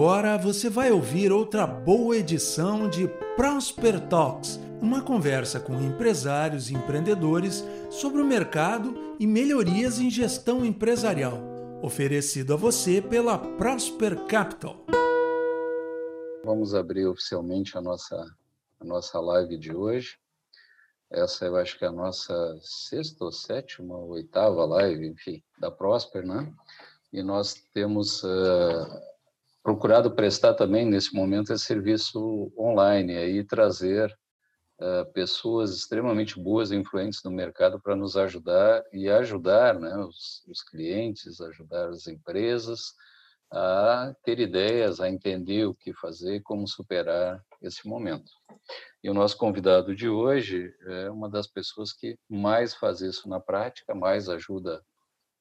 Agora você vai ouvir outra boa edição de Prosper Talks, uma conversa com empresários e empreendedores sobre o mercado e melhorias em gestão empresarial, oferecido a você pela Prosper Capital. Vamos abrir oficialmente a nossa, a nossa live de hoje. Essa eu acho que é a nossa sexta ou sétima ou oitava live, enfim, da Prosper, né? E nós temos uh, procurado prestar também, nesse momento, esse serviço online, aí trazer uh, pessoas extremamente boas e influentes no mercado para nos ajudar e ajudar né, os, os clientes, ajudar as empresas a ter ideias, a entender o que fazer, como superar esse momento. E o nosso convidado de hoje é uma das pessoas que mais faz isso na prática, mais ajuda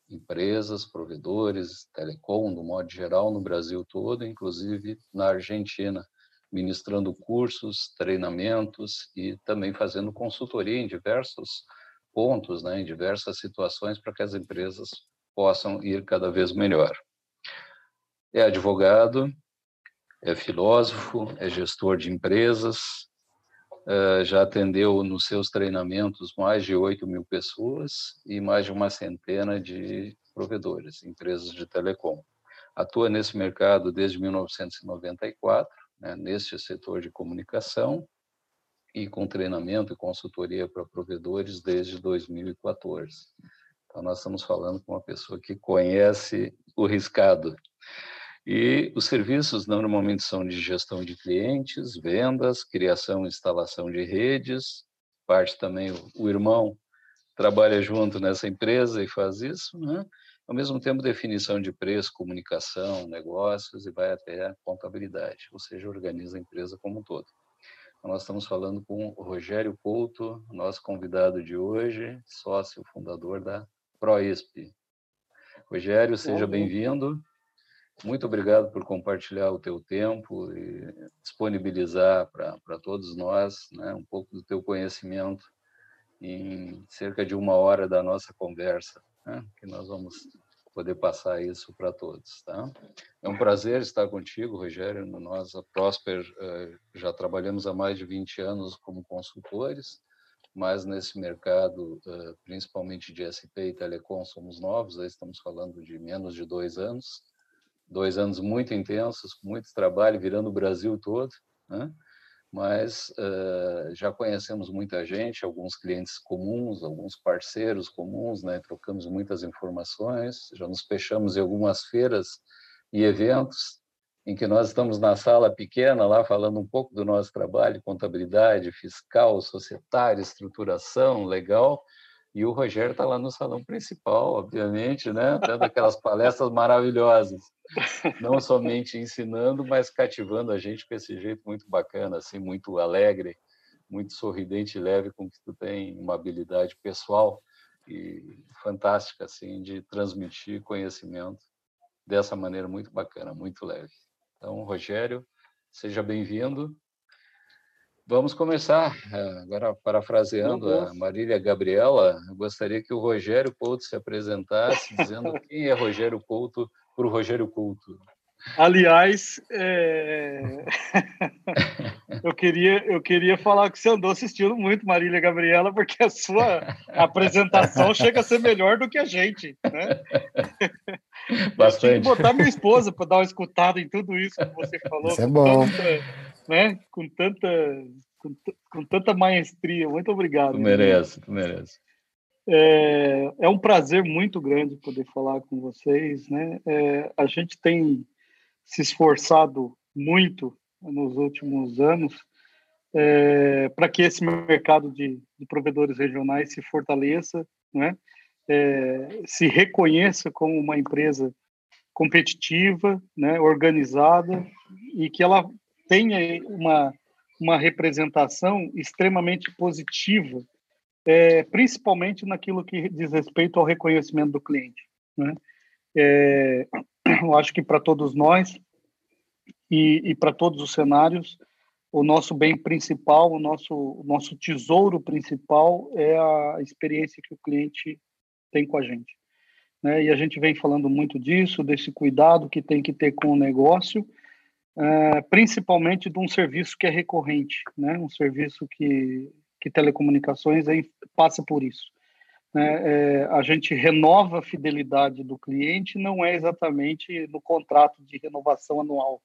empresas, provedores, telecom, no modo geral, no Brasil todo, inclusive na Argentina, ministrando cursos, treinamentos e também fazendo consultoria em diversos pontos, né, em diversas situações, para que as empresas possam ir cada vez melhor. É advogado, é filósofo, é gestor de empresas, eh, já atendeu nos seus treinamentos mais de 8 mil pessoas e mais de uma centena de provedores, empresas de telecom. Atua nesse mercado desde 1994, né, neste setor de comunicação, e com treinamento e consultoria para provedores desde 2014. Então, nós estamos falando com uma pessoa que conhece o riscado. E os serviços normalmente são de gestão de clientes, vendas, criação e instalação de redes, parte também o, o irmão trabalha junto nessa empresa e faz isso, né? Ao mesmo tempo, definição de preço, comunicação, negócios e vai até a contabilidade, ou seja, organiza a empresa como um todo. Então, nós estamos falando com o Rogério Couto, nosso convidado de hoje, sócio fundador da ProESP. Rogério, seja bem-vindo. Muito obrigado por compartilhar o teu tempo e disponibilizar para todos nós né, um pouco do teu conhecimento em cerca de uma hora da nossa conversa, né, que nós vamos poder passar isso para todos. Tá? É um prazer estar contigo, Rogério. Nós, a Prosper, eh, já trabalhamos há mais de 20 anos como consultores, mas nesse mercado, eh, principalmente de SP e telecom, somos novos, estamos falando de menos de dois anos, dois anos muito intensos, com muito trabalho, virando o Brasil todo, né? mas uh, já conhecemos muita gente, alguns clientes comuns, alguns parceiros comuns, né? trocamos muitas informações, já nos fechamos em algumas feiras e eventos em que nós estamos na sala pequena lá falando um pouco do nosso trabalho, contabilidade, fiscal, societária, estruturação, legal, e o Rogério está lá no salão principal, obviamente, né? dando aquelas palestras maravilhosas. Não somente ensinando, mas cativando a gente com esse jeito muito bacana, assim, muito alegre, muito sorridente e leve, com que tu tem uma habilidade pessoal e fantástica, assim, de transmitir conhecimento dessa maneira muito bacana, muito leve. Então, Rogério, seja bem-vindo. Vamos começar. Eh, agora, parafraseando a Marília Gabriela, eu gostaria que o Rogério Couto se apresentasse, dizendo quem é Rogério Couto para o Rogério Couto. Aliás, é... eu, queria, eu queria falar que você andou assistindo muito Marília Gabriela, porque a sua apresentação chega a ser melhor do que a gente. Né? Bastante. Eu tinha que botar minha esposa para dar uma escutada em tudo isso que você falou. Isso é bom. Tanta né? Com tanta, com, com tanta maestria. Muito obrigado. Tu merece, tu merece. É, é, um prazer muito grande poder falar com vocês, né? É, a gente tem se esforçado muito nos últimos anos é, para que esse mercado de, de, provedores regionais se fortaleça, né? É, se reconheça como uma empresa competitiva, né, organizada e que ela tenha uma, uma representação extremamente positiva, é, principalmente naquilo que diz respeito ao reconhecimento do cliente. Né? É, eu acho que para todos nós e, e para todos os cenários, o nosso bem principal, o nosso, o nosso tesouro principal é a experiência que o cliente tem com a gente. Né? E a gente vem falando muito disso, desse cuidado que tem que ter com o negócio, uh, principalmente de um serviço que é recorrente, né? um serviço que, que telecomunicações aí passa por isso. Né? É, a gente renova a fidelidade do cliente, não é exatamente no contrato de renovação anual,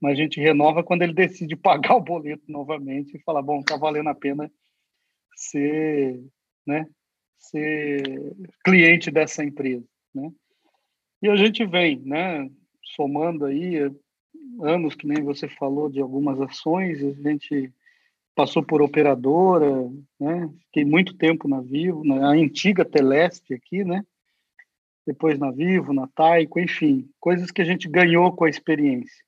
mas a gente renova quando ele decide pagar o boleto novamente e fala, bom, está valendo a pena ser, né, ser cliente dessa empresa, né? E a gente vem, né, somando aí anos que nem você falou de algumas ações, a gente passou por operadora, né? Fiquei muito tempo na Vivo, na antiga Teleste aqui, né? Depois na Vivo, na Taiko, enfim, coisas que a gente ganhou com a experiência,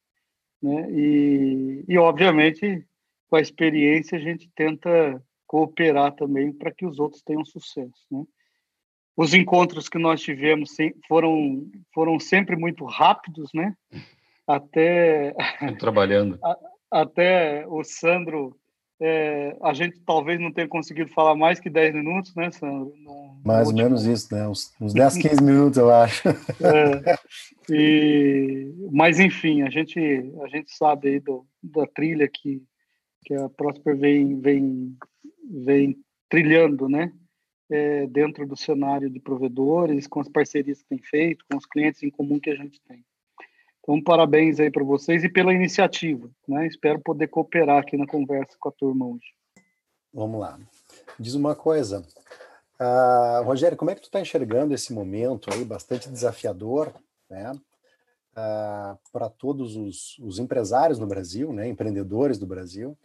né? E, e obviamente com a experiência a gente tenta cooperar também para que os outros tenham sucesso, né? Os encontros que nós tivemos foram foram sempre muito rápidos, né? Até trabalhando. até o Sandro é, a gente talvez não tenha conseguido falar mais que 10 minutos, né, Sandro? No, mais ou menos isso, né? Uns, uns 10, 15 minutos, eu acho. É, e, mas, enfim, a gente, a gente sabe aí do, da trilha que, que a Prosper vem, vem, vem trilhando, né? É, dentro do cenário de provedores, com as parcerias que tem feito, com os clientes em comum que a gente tem. Então, parabéns aí para vocês e pela iniciativa. Né? Espero poder cooperar aqui na conversa com a turma hoje. Vamos lá. Diz uma coisa, uh, Rogério, como é que tu está enxergando esse momento aí bastante desafiador, né? Uh, para todos os, os, empresários no Brasil, né, empreendedores do Brasil,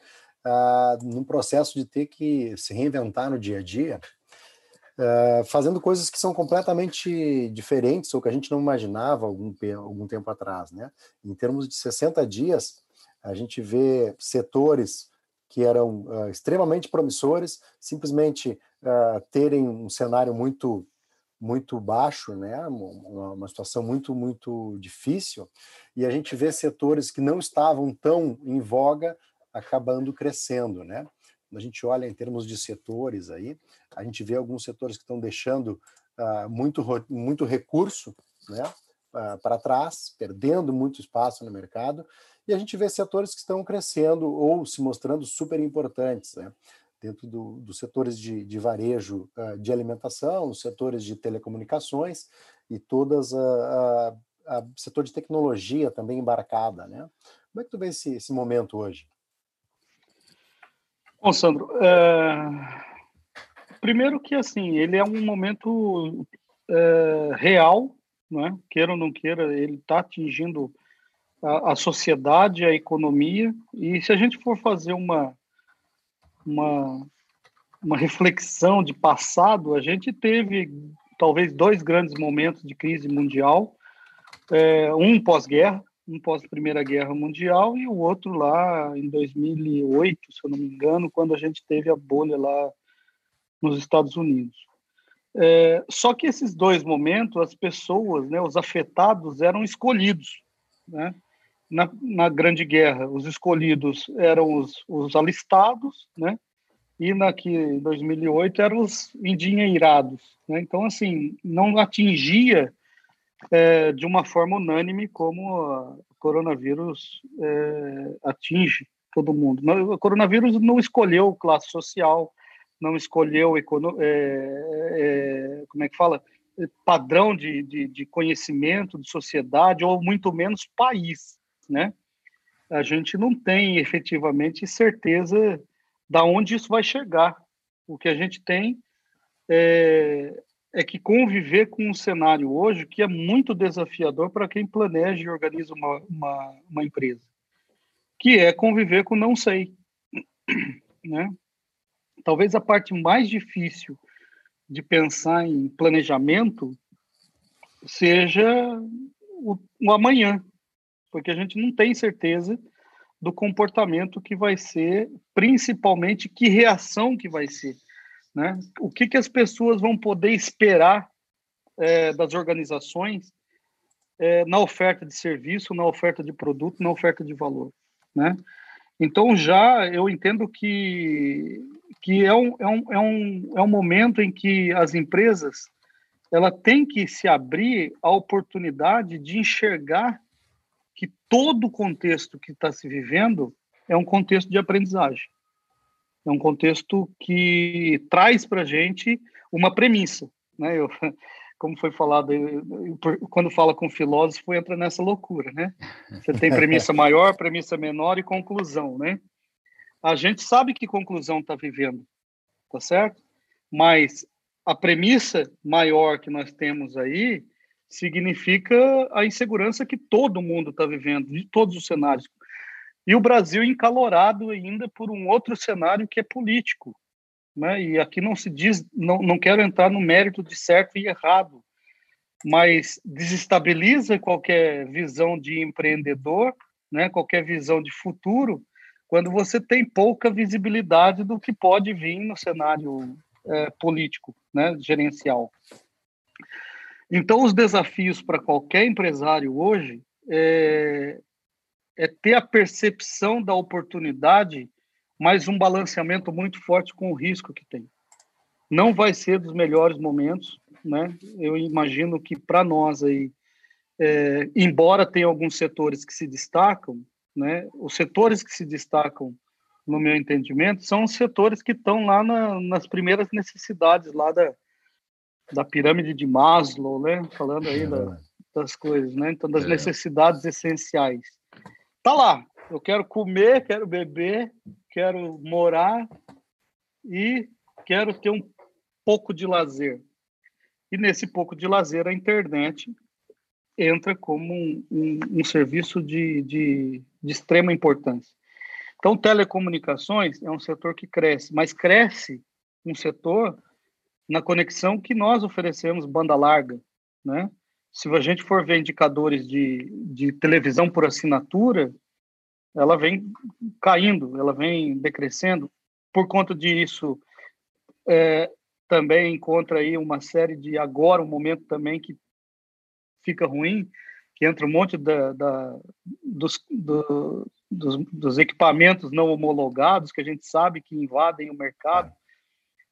uh, no processo de ter que se reinventar no dia a dia, uh, fazendo coisas que são completamente diferentes ou que a gente não imaginava algum, algum tempo atrás. Né? Em termos de 60 dias, a gente vê setores que eram uh, extremamente promissores simplesmente uh, terem um cenário muito muito baixo, né? Uma, uma, situação muito muito difícil, e a gente vê setores que não estavam tão em voga acabando crescendo, né? Quando a gente olha em termos de setores aí, a gente vê alguns setores que estão deixando uh, muito, muito recurso né, uh, para trás, perdendo muito espaço no mercado, e a gente vê setores que estão crescendo ou se mostrando super importantes, né? dentro dos do setores de, de varejo uh, de alimentação, os setores de telecomunicações e todas a, a, a, setor de tecnologia também embarcada, né? Como é que tu vê esse, esse momento hoje? Bom, Sandro, é... primeiro que assim, ele é um momento é, real, né? queira ou não queira, ele está atingindo a, a, sociedade, a economia, e se a gente for fazer uma, uma, uma reflexão de passado, a gente teve talvez dois grandes momentos de crise mundial, é, um pós-guerra, um pós Primeira Guerra Mundial e o outro lá em 2008, se eu não me engano, quando a gente teve a bolha lá nos Estados Unidos. É, só que esses dois momentos, as pessoas, né, os afetados, eram escolhidos. Né? Na, na Grande Guerra, os escolhidos eram os, os alistados, né? e na que em 2008 eram os endinheirados. Né? Então, assim, não atingia é, de uma forma unânime como o coronavírus é, atinge todo mundo. O coronavírus não escolheu classe social, não escolheu econo, é, é, como é que fala padrão de, de, de, conhecimento de sociedade ou muito menos país, né? A gente não tem efetivamente certeza da onde isso vai chegar. O que a gente tem é, é que conviver com um cenário hoje que é muito desafiador para quem planeja e organiza uma, uma, uma, empresa, que é conviver com não sei. Né? Talvez a parte mais difícil de pensar em planejamento seja o, o amanhã, porque a gente não tem certeza do comportamento que vai ser, principalmente que reação que vai ser. Né? O que, que as pessoas vão poder esperar é, das organizações é, na oferta de serviço, na oferta de produto, na oferta de valor, né? Então já eu entendo que que é um, é um, é um, é um momento em que as empresas ela tem que se abrir a oportunidade de enxergar que todo o contexto que está se vivendo é um contexto de aprendizagem. É um contexto que traz para a gente uma premissa. Né? Eu, como foi falado, quando fala com filósofo, entra nessa loucura, né? Você tem premissa maior, premissa menor e conclusão, né? A gente sabe que conclusão está vivendo, tá certo? Mas a premissa maior que nós temos aí significa a insegurança que todo mundo está vivendo, de todos os cenários. E o Brasil encalorado ainda por um outro cenário que é político, né? E aqui não se diz, não, não quero entrar no mérito de certo e errado, mas desestabiliza qualquer visão de empreendedor, né? Qualquer visão de futuro, quando você tem pouca visibilidade do que pode vir no cenário é, político, né? Gerencial. Então, os desafios para qualquer empresário hoje é, é ter a percepção da oportunidade mas um balanceamento muito forte com o risco que tem. Não vai ser dos melhores momentos, né? Eu imagino que para nós aí, é, embora tenha alguns setores que se destacam, né? Os setores que se destacam, no meu entendimento, são os setores que estão lá na, nas primeiras necessidades lá da, da pirâmide de Maslow, né? Falando aí da, das coisas, né? Então, das é. necessidades essenciais. Tá lá. Eu quero comer, quero beber, quero morar e quero ter um pouco de lazer. E nesse pouco de lazer, a internet entra como um, um, um serviço de, de, de extrema importância. Então, telecomunicações é um setor que cresce, mas cresce um setor na conexão que nós oferecemos banda larga, né? Se a gente for ver indicadores de, de televisão por assinatura, ela vem caindo, ela vem decrescendo. Por conta disso, é, também encontra aí uma série de agora um momento também que fica ruim, que entra um monte da, da dos, do, dos, dos, equipamentos não homologados que a gente sabe que invadem o mercado,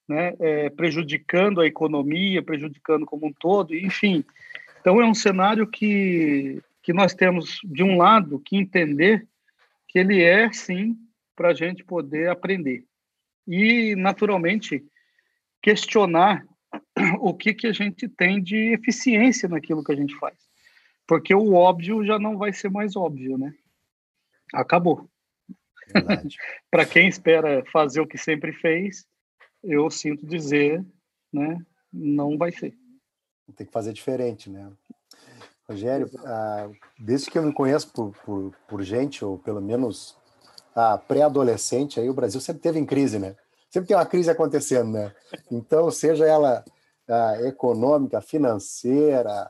né, é, prejudicando a economia, prejudicando como um todo, enfim. Então é um cenário que que nós temos de um lado que entender que ele é, sim, para a gente poder aprender. E, naturalmente, questionar o que, que a gente tem de eficiência naquilo que a gente faz. Porque o óbvio já não vai ser mais óbvio, né? Acabou. para quem espera fazer o que sempre fez, eu sinto dizer, né? Não vai ser. Tem que fazer diferente, né? Rogério, ah, desde que eu me conheço por, por, por gente, ou pelo menos ah, pré-adolescente, aí o Brasil sempre teve em crise, né? Sempre tem uma crise acontecendo, né? Então, seja ela ah, econômica, financeira,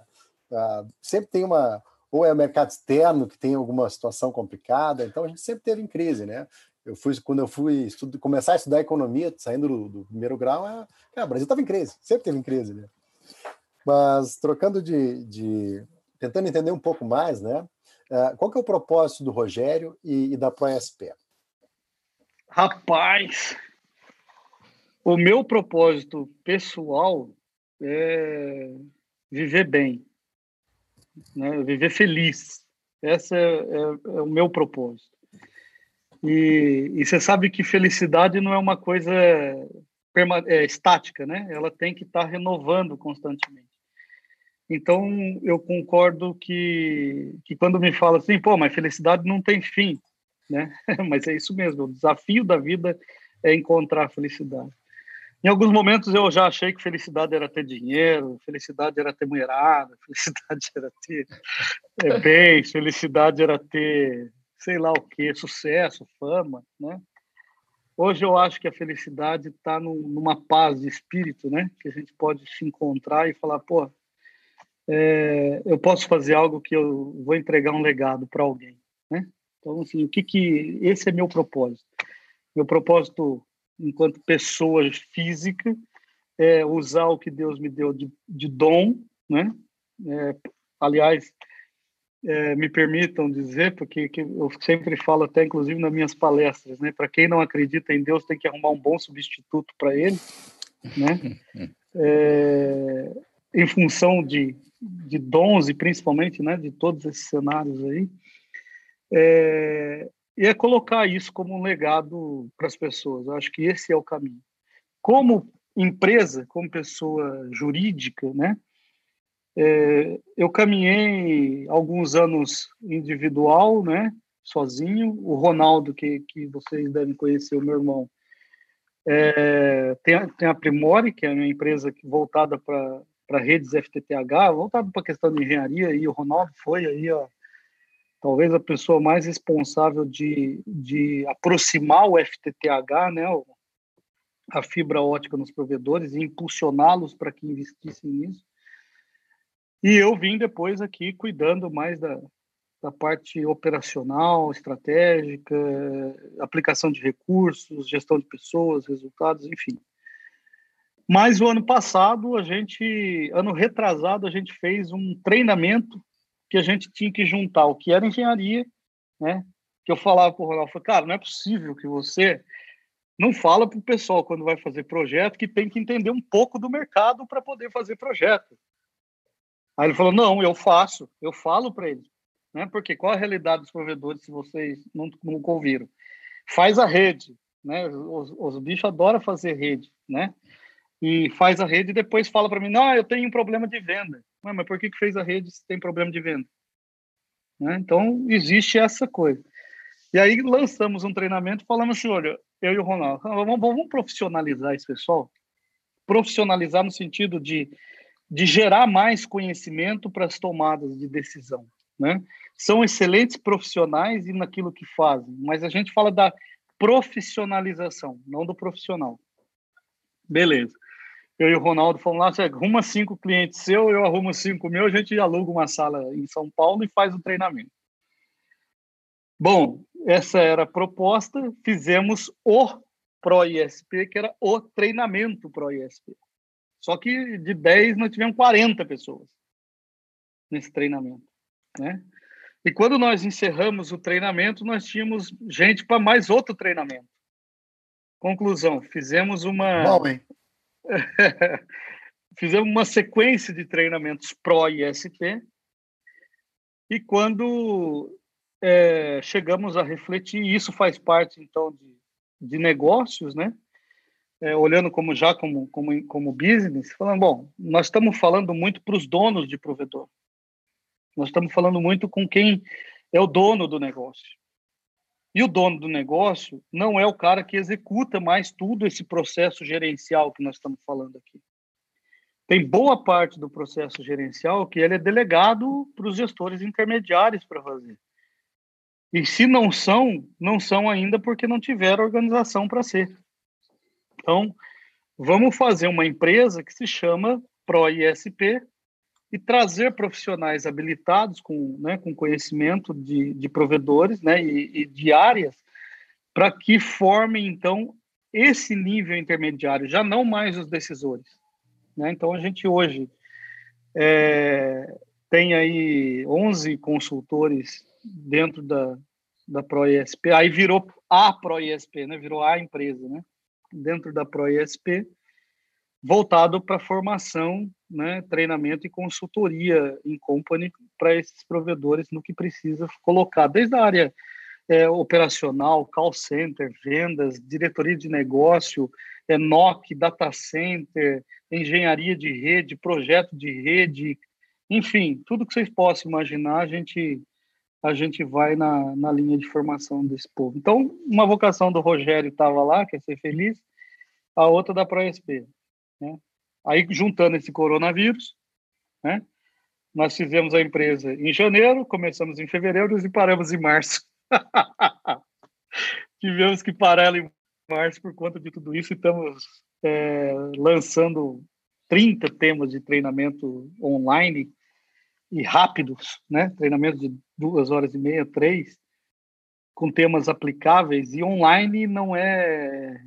ah, sempre tem uma. Ou é o mercado externo que tem alguma situação complicada, então a gente sempre teve em crise, né? Eu fui, quando eu fui estudo, começar a estudar economia, saindo do, do primeiro grau, é, é, o Brasil estava em crise, sempre teve em crise, né? Mas trocando de, de, tentando entender um pouco mais, né? Uh, qual que é o propósito do Rogério e, e da ProSP? Rapaz, o meu propósito pessoal é viver bem, né? viver feliz. Esse é, é, é o meu propósito. E, e, você sabe que felicidade não é uma coisa é, estática, né? Ela tem que estar tá renovando constantemente. Então, eu concordo que, que quando me fala assim, pô, mas felicidade não tem fim, né? mas é isso mesmo, o desafio da vida é encontrar felicidade. Em alguns momentos eu já achei que felicidade era ter dinheiro, felicidade era ter mulherada, felicidade era ter é, bens, felicidade era ter sei lá o que, sucesso, fama, né? Hoje eu acho que a felicidade está numa paz de espírito, né? Que a gente pode se encontrar e falar, pô, é, eu posso fazer algo que eu vou entregar um legado para alguém, né? Então, assim, o que que esse é meu propósito? Meu propósito enquanto pessoa física é usar o que Deus me deu de, de dom, né? É, aliás, é, me permitam dizer, porque eu sempre falo até, inclusive, nas minhas palestras, né? Para quem não acredita em Deus, tem que arrumar um bom substituto para ele, né? É, em função de de dons e principalmente né, de todos esses cenários aí. É, e é colocar isso como um legado para as pessoas. Eu acho que esse é o caminho. Como empresa, como pessoa jurídica, né? É, eu caminhei alguns anos individual, né? Sozinho. O Ronaldo, que, que vocês devem conhecer, o meu irmão, é, tem, tem a Primore, que é uma empresa voltada para redes FTTH, voltada para a questão de engenharia, e o Ronaldo foi aí, ó, talvez a pessoa mais responsável de, de aproximar o FTTH, né, a fibra ótica nos provedores, e impulsioná-los para que investissem nisso. E eu vim depois aqui cuidando mais da, da parte operacional, estratégica, aplicação de recursos, gestão de pessoas, resultados, enfim. Mas o ano passado, a gente, ano retrasado, a gente fez um treinamento que a gente tinha que juntar o que era engenharia, né? Que eu falava para o Ronaldo, cara, não é possível que você não fala para o pessoal quando vai fazer projeto que tem que entender um pouco do mercado para poder fazer projeto. Aí ele falou, não, eu faço, eu falo para eles né? Porque qual a realidade dos provedores, se vocês não, nunca ouviram? Faz a rede, né? Os, os bichos adoram fazer rede, né? E faz a rede e depois fala para mim, não, eu tenho um problema de venda. Mas, mas por que, que fez a rede se tem problema de venda? Né? Então, existe essa coisa. E aí lançamos um treinamento, falamos assim, olha, eu e o Ronaldo, vamos, vamos profissionalizar esse pessoal? Profissionalizar no sentido de, de gerar mais conhecimento para as tomadas de decisão, né? são excelentes profissionais e naquilo que fazem, mas a gente fala da profissionalização, não do profissional. Beleza. Eu e o Ronaldo fomos lá, você arruma cinco clientes seu, eu arrumo cinco meu, a gente aluga uma sala em São Paulo e faz o treinamento. Bom, essa era a proposta, fizemos o Pro ISP, que era o treinamento Pro ISP. Só que de 10 nós tivemos 40 pessoas nesse treinamento, né? E quando nós encerramos o treinamento, nós tínhamos gente para mais outro treinamento. Conclusão, fizemos uma. Bom? fizemos uma sequência de treinamentos pró ISP. E quando é, chegamos a refletir, isso faz parte, então, de, de negócios, né? É, olhando como já como, como, como business, falando, bom, nós estamos falando muito para os donos de provedor. Nós estamos falando muito com quem é o dono do negócio. E o dono do negócio não é o cara que executa mais tudo esse processo gerencial que nós estamos falando aqui. Tem boa parte do processo gerencial que ele é delegado para os gestores intermediários para fazer. E se não são, não são ainda porque não tiveram organização para ser. Então, vamos fazer uma empresa que se chama ProISP, e trazer profissionais habilitados com, né, com conhecimento de, de provedores né, e, e de áreas para que formem, então, esse nível intermediário, já não mais os decisores. Né? Então, a gente hoje é, tem aí 11 consultores dentro da, da ProESP, aí virou a ProESP, né? virou a empresa, né? dentro da ProESP, voltado para formação, né, treinamento e consultoria em company para esses provedores no que precisa colocar, desde a área é, operacional, call center, vendas, diretoria de negócio, é, NOC, data center, engenharia de rede, projeto de rede, enfim, tudo que vocês possam imaginar, a gente a gente vai na, na linha de formação desse povo. Então, uma vocação do Rogério estava lá, quer ser feliz, a outra da ProSP. Né? Aí, juntando esse coronavírus, né? nós fizemos a empresa em janeiro, começamos em fevereiro e paramos em março. Tivemos que parar ela em março por conta de tudo isso e estamos é, lançando 30 temas de treinamento online e rápidos, né? Treinamento de duas horas e meia, três, com temas aplicáveis e online não é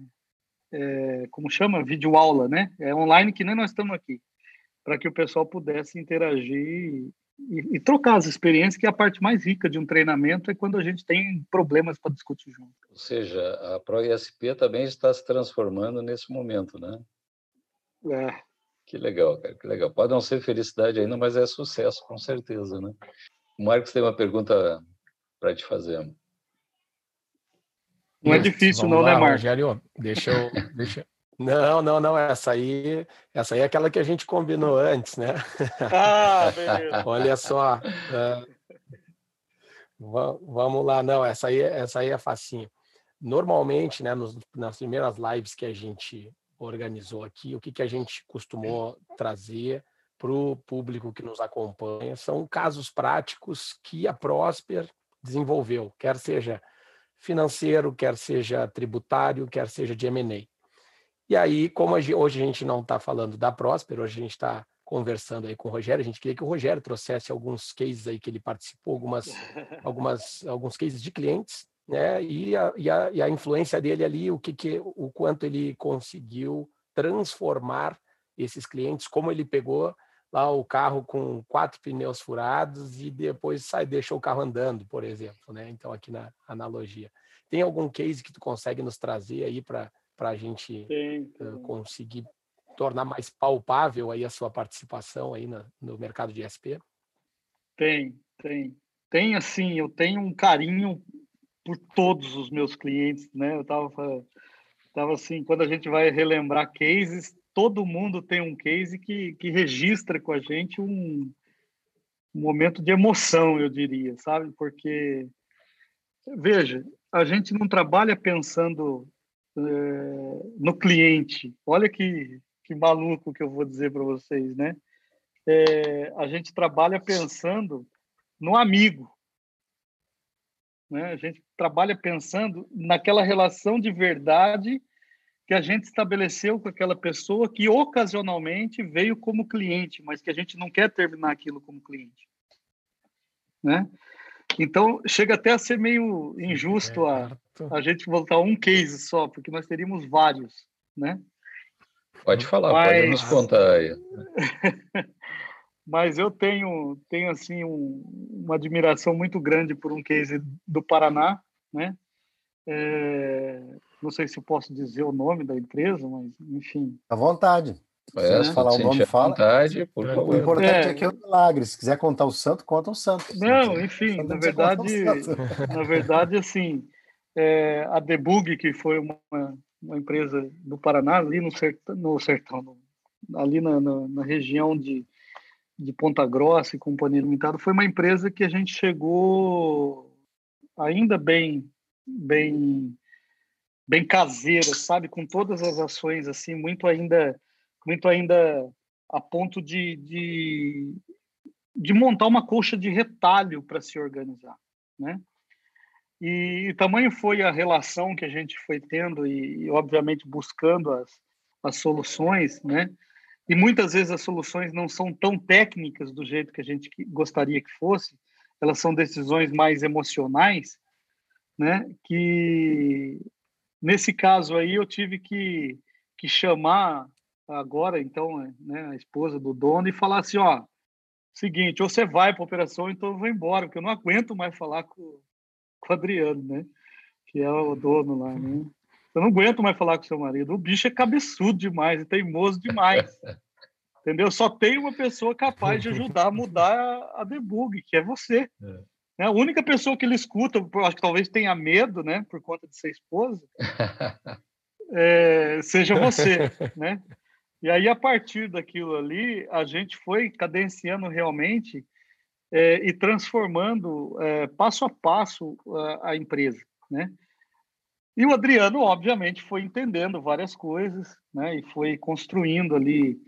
é, como chama? Vídeo aula, né? É online que nem nós estamos aqui, para que o pessoal pudesse interagir e, e, trocar as experiências, que é a parte mais rica de um treinamento é quando a gente tem problemas para discutir junto. Ou seja, a ProISP também está se transformando nesse momento, né? É. Que legal, cara, que legal. Pode não ser felicidade ainda, mas é sucesso, com certeza, né? O Marcos tem uma pergunta para te fazer. Não é difícil, Vamos não, né, lá, né, Marcos? Rogério, deixa eu. Deixa... Não, não, não. Essa aí, essa aí é aquela que a gente combinou antes, né? Ah, beleza. Olha só. Uh, vamos lá, não. Essa aí, essa aí é facinho. Normalmente, né, nos, nas primeiras lives que a gente organizou aqui, o que, que a gente costumou trazer para o público que nos acompanha são casos práticos que a Prosper desenvolveu, quer seja financeiro, quer seja tributário, quer seja de M&A. E aí, como hoje a gente não está falando da Prosper, hoje a gente está conversando aí com o Rogério, a gente queria que o Rogério trouxesse alguns cases aí que ele participou, algumas, algumas, alguns cases de clientes, né? E a, e a, e a influência dele ali, o que, que o quanto ele conseguiu transformar esses clientes, como ele pegou lá o carro com quatro pneus furados e depois sai deixou o carro andando, por exemplo, né? Então aqui na analogia, tem algum case que tu consegue nos trazer aí para para a gente uh, conseguir tornar mais palpável aí a sua participação aí no, no mercado de SP? Tem, tem, tem assim, eu tenho um carinho por todos os meus clientes, né? Eu tava tava assim, quando a gente vai relembrar cases, todo mundo tem um case que, que registra com a gente um, um momento de emoção, eu diria, sabe? Porque, veja, a gente não trabalha pensando é, no cliente. Olha que, que maluco que eu vou dizer para vocês, né? É, a gente trabalha pensando no amigo. Né? A gente trabalha pensando naquela relação de verdade que a gente estabeleceu com aquela pessoa que ocasionalmente veio como cliente, mas que a gente não quer terminar aquilo como cliente, né? Então chega até a ser meio injusto a, a gente voltar um case só, porque nós teríamos vários, né? Pode falar, mas... pode nos contar aí. mas eu tenho tenho assim um, uma admiração muito grande por um case do Paraná, né? É, não sei se eu posso dizer o nome da empresa, mas enfim. À vontade. É, se falar o nome, fala. Vontade, por favor. O importante é. é que é o milagre. Se quiser contar o santo, conta o santo. Não, enfim, na verdade, na verdade, assim, é, a Debug, que foi uma, uma empresa do Paraná, ali no sertão, no sertão no, ali na, na, na, região de, de Ponta Grossa e Companhia Limitada, foi uma empresa que a gente chegou ainda bem, bem bem caseira, sabe, com todas as ações assim, muito ainda muito ainda a ponto de, de, de montar uma colcha de retalho para se organizar, né? E, e tamanho foi a relação que a gente foi tendo e, e, obviamente buscando as, as soluções, né? E muitas vezes as soluções não são tão técnicas do jeito que a gente gostaria que fosse, elas são decisões mais emocionais, né? Que Nesse caso aí, eu tive que, que chamar agora, então, né, a esposa do dono e falar assim, ó, seguinte, ou você vai para a operação, então eu vou embora, porque eu não aguento mais falar com, com o Adriano, né, que é o dono lá, né. Eu não aguento mais falar com seu marido. O bicho é cabeçudo demais, é teimoso demais. Entendeu? Só tem uma pessoa capaz de ajudar a mudar a debug, que é você. É. Né? A única pessoa que ele escuta, acho que talvez tenha medo, né, por conta de ser esposa, é, seja você, né? E aí, a partir daquilo ali, a gente foi cadenciando realmente é, e transformando é, passo a passo a, a, empresa, né? E o Adriano, obviamente, foi entendendo várias coisas, né? E foi construindo ali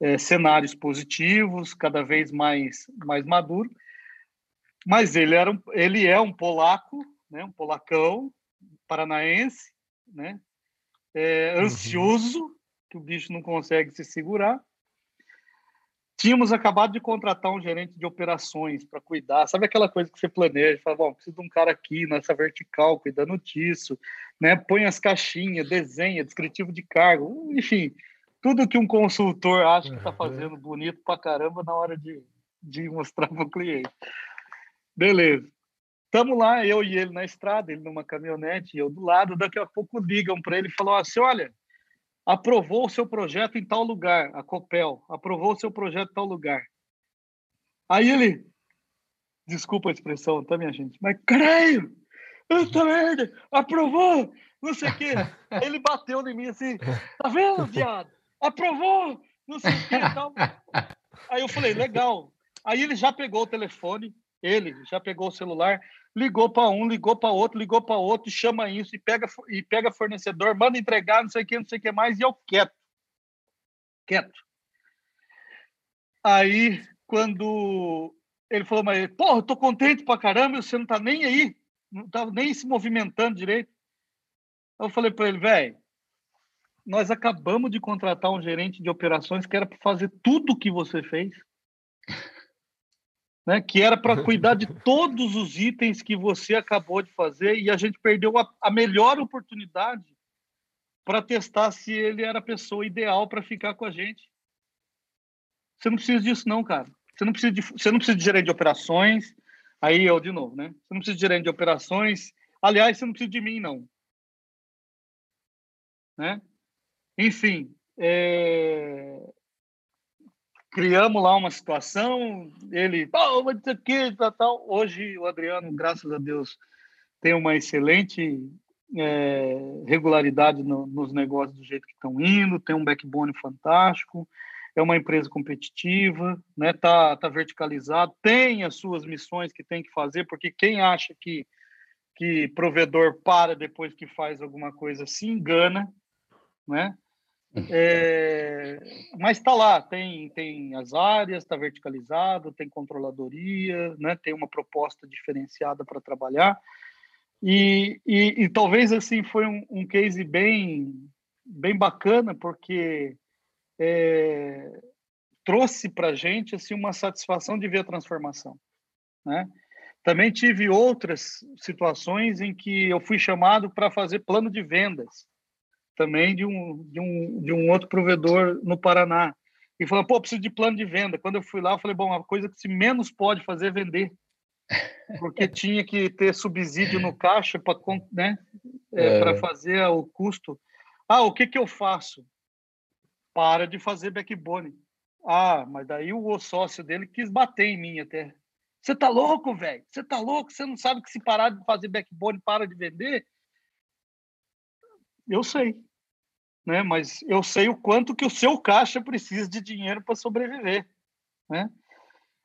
é, cenários positivos, cada vez mais, mais maduro. Mas ele, era um, ele é um polaco, né, um polacão, paranaense, né, é, uhum. ansioso, uhum. que o bicho não consegue se segurar. Tínhamos acabado de contratar um gerente de operações para cuidar. Sabe aquela coisa que você planeja? Fala, bom, preciso de um cara aqui nessa vertical, cuidando disso, né? Põe as caixinhas, desenha, descritivo de cargo, enfim, tudo que um consultor acha que está fazendo bonito para caramba na hora de, de mostrar para o cliente. Beleza. Estamos lá, eu e ele na estrada, ele numa caminhonete e eu do lado. Daqui a pouco ligam para ele e falam assim: olha, aprovou o seu projeto em tal lugar, a Copel, aprovou o seu projeto em tal lugar. Aí ele, Desculpa a expressão, tá, minha gente? Mas, caralho! Puta merda! Aprovou! Não sei o quê. Ele bateu em mim assim, tá vendo, viado? Aprovou! Não sei o quê tal. Aí eu falei, legal. Aí ele já pegou o telefone, ele já pegou o celular, ligou para um, ligou para outro, ligou para outro, chama isso e pega e pega fornecedor, manda entregar, não sei o que, não sei o que mais, e eu quieto. Quieto. Aí, quando ele falou, mas, porra, eu tô contente pra caramba, você não tá nem aí, não tá nem se movimentando direito. Eu falei para ele, velho, nós acabamos de contratar um gerente de operações que era para fazer tudo o que você fez né, que era para cuidar de todos os itens que você acabou de fazer e a gente perdeu a, a melhor oportunidade para testar se ele era a pessoa ideal para ficar com a gente. Você não precisa disso não, cara. Você não precisa de, você não precisa de gerente de operações. Aí eu de novo, né? Você não precisa de gerente de operações. Aliás, você não precisa de mim não. Né? Enfim, é criamos lá uma situação, ele, oh, vai dizer que tal, tal. Hoje o Adriano, graças a Deus, tem uma excelente é, regularidade no, nos negócios do jeito que estão indo, tem um backbone fantástico, é uma empresa competitiva, né? Tá, tá verticalizado, tem as suas missões que tem que fazer, porque quem acha que que provedor para depois que faz alguma coisa se engana, né? É, mas está lá, tem, tem as áreas, está verticalizado, tem controladoria, né, tem uma proposta diferenciada para trabalhar. E, e, e, talvez assim foi um, um case bem, bem bacana, porque é, trouxe para a gente assim, uma satisfação de ver a transformação. Né? Também tive outras situações em que eu fui chamado para fazer plano de vendas também de um, de um, de um outro provedor no Paraná. E falou, pô, preciso de plano de venda. Quando eu fui lá, eu falei, bom, a coisa que se menos pode fazer é vender. Porque tinha que ter subsídio no caixa para né, é, é. fazer o custo. Ah, o que, que eu faço? Para de fazer backbone. Ah, mas daí o sócio dele quis bater em mim até. Você tá louco, velho? Você tá louco? Você não sabe que se parar de fazer backbone, para de vender? Eu sei né? Mas eu sei o quanto que o seu caixa precisa de dinheiro para sobreviver, né?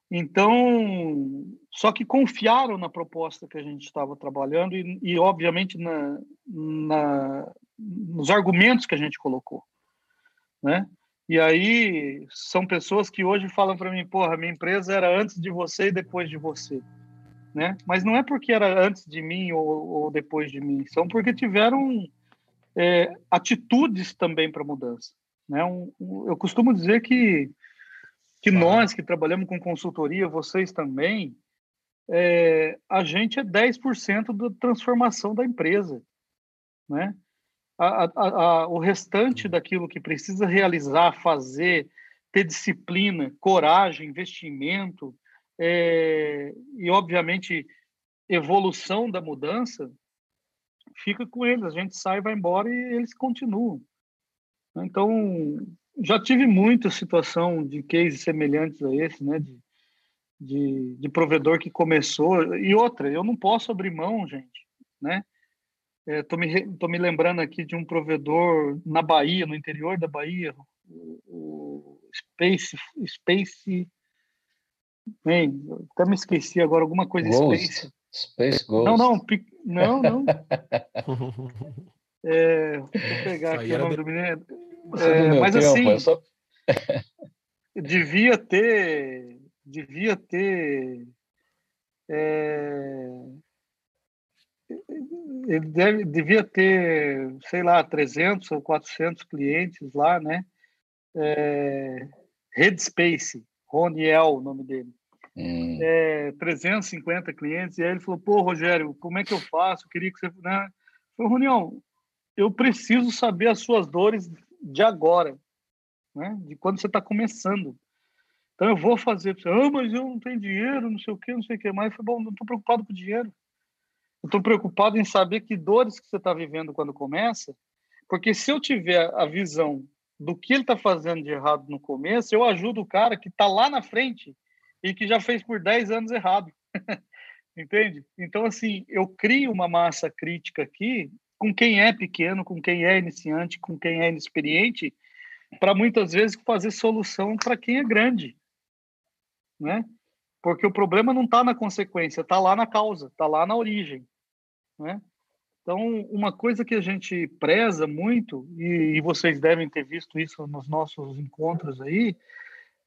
Então, só que confiaram na proposta que a gente estava trabalhando e, e obviamente, na, na, nos argumentos que a gente colocou, né? E aí são pessoas que hoje falam para mim, porra, minha empresa era antes de você e depois de você, né? Mas não é porque era antes de mim ou, ou depois de mim, são porque tiveram é, atitudes também para mudança. Né? Um, um, eu costumo dizer que, que nós que trabalhamos com consultoria, vocês também, é, a gente é 10% da transformação da empresa. Né? A, a, a, o restante daquilo que precisa realizar, fazer, ter disciplina, coragem, investimento é, e, obviamente, evolução da mudança, fica com eles, a gente sai, vai embora e eles continuam. Então, já tive muita situação de cases semelhantes a esse, né, de, de, de, provedor que começou. E outra, eu não posso abrir mão, gente, né? Estou é, me, tô me lembrando aqui de um provedor na Bahia, no interior da Bahia, o, o Space, Space, bem, até me esqueci agora, alguma coisa Ghost. Space. Space Ghost. Não, não, não, não. é, vou pegar aqui o nome do menino. É, mas tempo, assim, é só... devia ter, devia ter, é, ele deve, devia ter, sei lá, 300 ou 400 clientes lá, né? É, Headspace, Roniel, o nome dele. Hum. É, 350 clientes, e aí ele falou, pô, Rogério, como é que eu faço? Eu queria que você... Né? Eu falei, Ronião, eu preciso saber as suas dores de agora, né? de quando você está começando. Então eu vou fazer ah, mas eu não tenho dinheiro, não sei o que, não sei o que mais. Eu falei, bom, não estou preocupado com dinheiro. Eu estou preocupado em saber que dores que você está vivendo quando começa, porque se eu tiver a visão do que ele está fazendo de errado no começo, eu ajudo o cara que está lá na frente e que já fez por 10 anos errado. Entende? Então, assim, eu crio uma massa crítica aqui com quem é pequeno, com quem é iniciante, com quem é inexperiente, para muitas vezes fazer solução para quem é grande, né? Porque o problema não está na consequência, está lá na causa, está lá na origem, né? Então, uma coisa que a gente preza muito, e, e, vocês devem ter visto isso nos nossos encontros aí,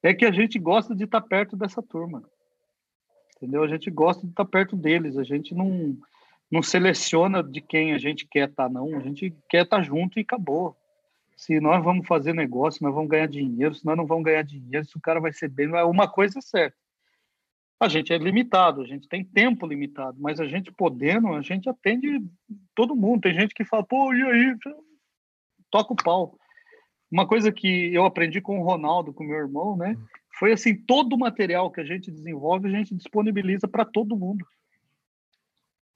é que a gente gosta de estar tá perto dessa turma. Entendeu? A gente gosta de estar tá perto deles, a gente não, não seleciona de quem a gente quer estar, tá, não. A gente quer estar junto e acabou. Se nós vamos fazer negócio, nós vamos ganhar dinheiro, se nós não vamos ganhar dinheiro, se o cara vai ser bem, uma coisa é certa a gente é limitado, a gente tem tempo limitado, mas a gente podendo, a gente atende todo mundo. Tem gente que fala, pô, e aí? Toca o pau. Uma coisa que eu aprendi com o Ronaldo, com o meu irmão, né? Foi assim, todo o material que a gente desenvolve, a gente disponibiliza para todo mundo.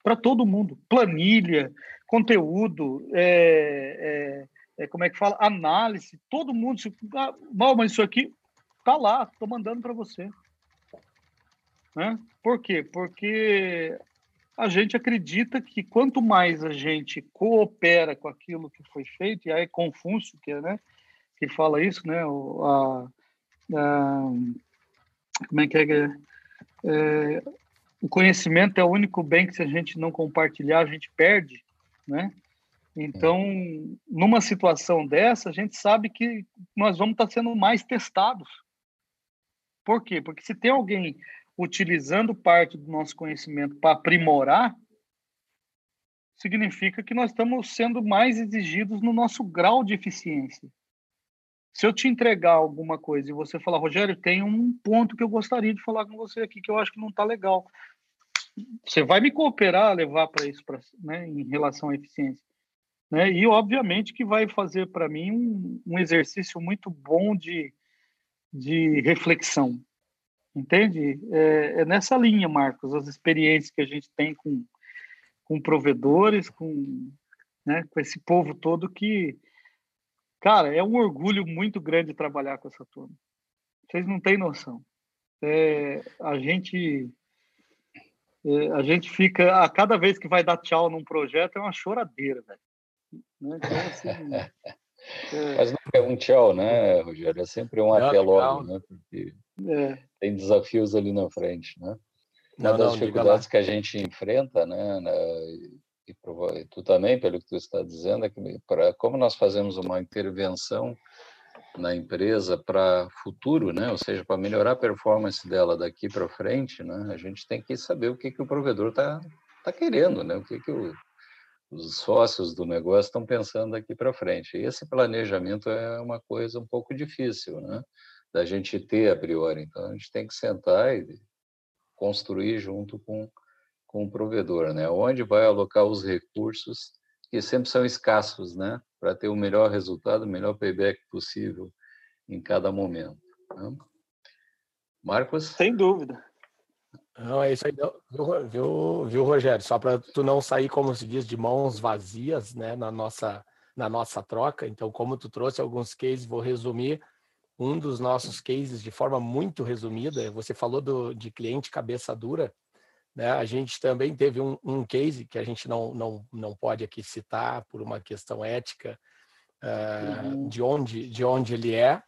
Para todo mundo. Planilha, conteúdo, é, é, é, como é que fala? Análise, todo mundo. Ah, mal, mas isso aqui tá lá, estou mandando para você. Né? Por quê? Porque a gente acredita que quanto mais a gente coopera com aquilo que foi feito, e aí Confúcio, que, é, né, que fala isso, né, o, a, a, como é que é, é, o conhecimento é o único bem que se a gente não compartilhar, a gente perde, né? Então, numa situação dessa, a gente sabe que nós vamos estar sendo mais testados. Por quê? Porque se tem alguém utilizando parte do nosso conhecimento para aprimorar, significa que nós estamos sendo mais exigidos no nosso grau de eficiência. Se eu te entregar alguma coisa e você falar, Rogério, tem um ponto que eu gostaria de falar com você aqui que eu acho que não está legal. Você vai me cooperar, levar para isso, pra, né, em relação à eficiência. Né? E, obviamente, que vai fazer para mim um, um exercício muito bom de, de reflexão. Entende? É, é, nessa linha, Marcos, as experiências que a gente tem com, com provedores, com, né, com esse povo todo que, cara, é um orgulho muito grande trabalhar com essa turma. Vocês não têm noção. É, a gente é, a gente fica a cada vez que vai dar tchau num projeto é uma choradeira, velho. Né? Então, assim, é... Mas não é um tchau, né, Rogério? É sempre um até logo, né? Porque é. tem desafios ali na frente, né? Uma não, das não, dificuldades que a gente enfrenta, né, na, e, e tu também, pelo que tu está dizendo, é que para como nós fazemos uma intervenção na empresa para futuro, né, ou seja, para melhorar a performance dela daqui para frente, né, a gente tem que saber o que que o provedor está tá querendo, né, o que que o, os sócios do negócio estão pensando daqui para frente. E esse planejamento é uma coisa um pouco difícil, né? da gente ter a priori. Então, a gente tem que sentar e construir junto com, com o provedor, né? Onde vai alocar os recursos que sempre são escassos, né? Para ter o melhor resultado, o melhor payback possível em cada momento. Né? Marcos? Sem dúvida. Não, é isso aí, viu, viu, viu Rogério? Só para tu não sair, como se diz, de mãos vazias, né? Na nossa, na nossa troca. Então, como tu trouxe alguns cases, vou resumir um dos nossos cases de forma muito resumida. Você falou do, de cliente cabeça dura. Né? A gente também teve um, um case que a gente não, não, não pode aqui citar por uma questão ética uh, uhum. de, onde, de onde ele é,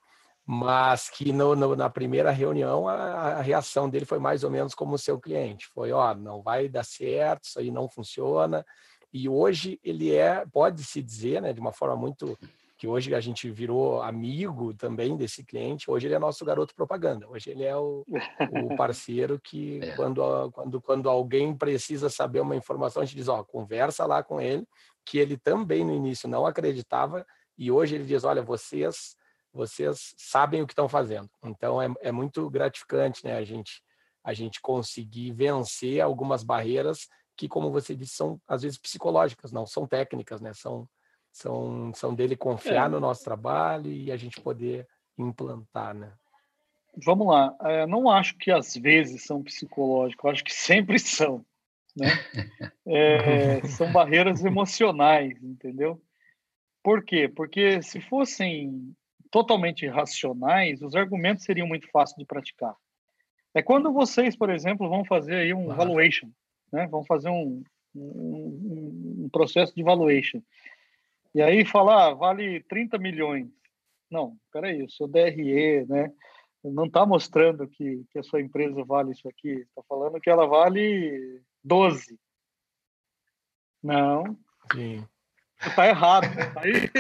mas que no, no, na primeira reunião a, a, reação dele foi mais ou menos como o seu cliente. Foi, ó, não vai dar certo, isso aí não funciona. E hoje ele é, pode-se dizer, né, de uma forma muito que hoje a gente virou amigo também desse cliente. Hoje ele é nosso garoto propaganda. Hoje ele é o, o parceiro que, é. quando, quando, quando alguém precisa saber uma informação, a gente diz: ó, conversa lá com ele, que ele também no início não acreditava, e hoje ele diz: olha, vocês vocês sabem o que estão fazendo. Então é, é muito gratificante, né? A gente a gente conseguir vencer algumas barreiras que, como você disse, são às vezes psicológicas, não são técnicas, né? São são, são dele confiar é. no nosso trabalho e a gente poder implantar, né? Vamos lá. É, não acho que às vezes são psicológicos, acho que sempre são. Né? É, são barreiras emocionais, entendeu? Por quê? Porque se fossem totalmente racionais, os argumentos seriam muito fáceis de praticar. É quando vocês, por exemplo, vão fazer aí um valuation, né? Vão fazer um, um, um processo de valuation. E aí falar, ah, vale 30 milhões. Não, peraí, o seu DRE, né? Não está mostrando que, que a sua empresa vale isso aqui. Está falando que ela vale 12. Não. Sim. Está errado. Aí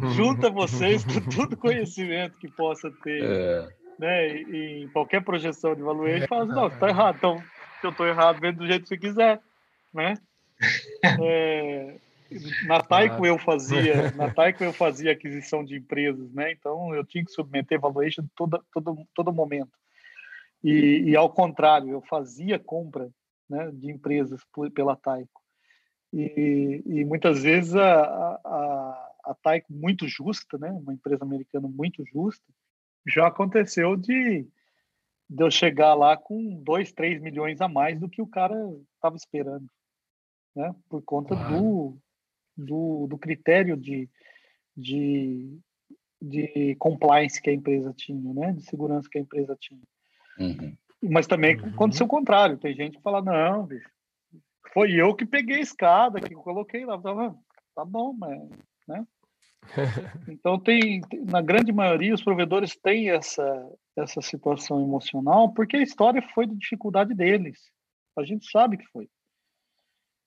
junta vocês com todo conhecimento que possa ter. É né, em qualquer projeção de valuation, é, fala assim, não, está errado, então eu estou errado, vendo do jeito que você quiser, né? É, na Taiko eu fazia, na Taiko eu fazia aquisição de empresas, né? Então eu tinha que submeter valuation todo todo todo momento. E, e ao contrário, eu fazia compra, né, de empresas pela Taiko. E, e muitas vezes a, a, a Taiko muito justa, né, uma empresa americana muito justa, já aconteceu de, de eu chegar lá com 2, 3 milhões a mais do que o cara estava esperando, né? Por conta do, do, do critério de, de, de compliance que a empresa tinha, né? De segurança que a empresa tinha. Uhum. Mas também uhum. aconteceu o contrário. Tem gente que fala, não, bicho, foi eu que peguei a escada, que coloquei lá. Tá bom, mas... Né? Então tem, na grande maioria, os provedores têm essa essa situação emocional porque a história foi de dificuldade deles. A gente sabe que foi.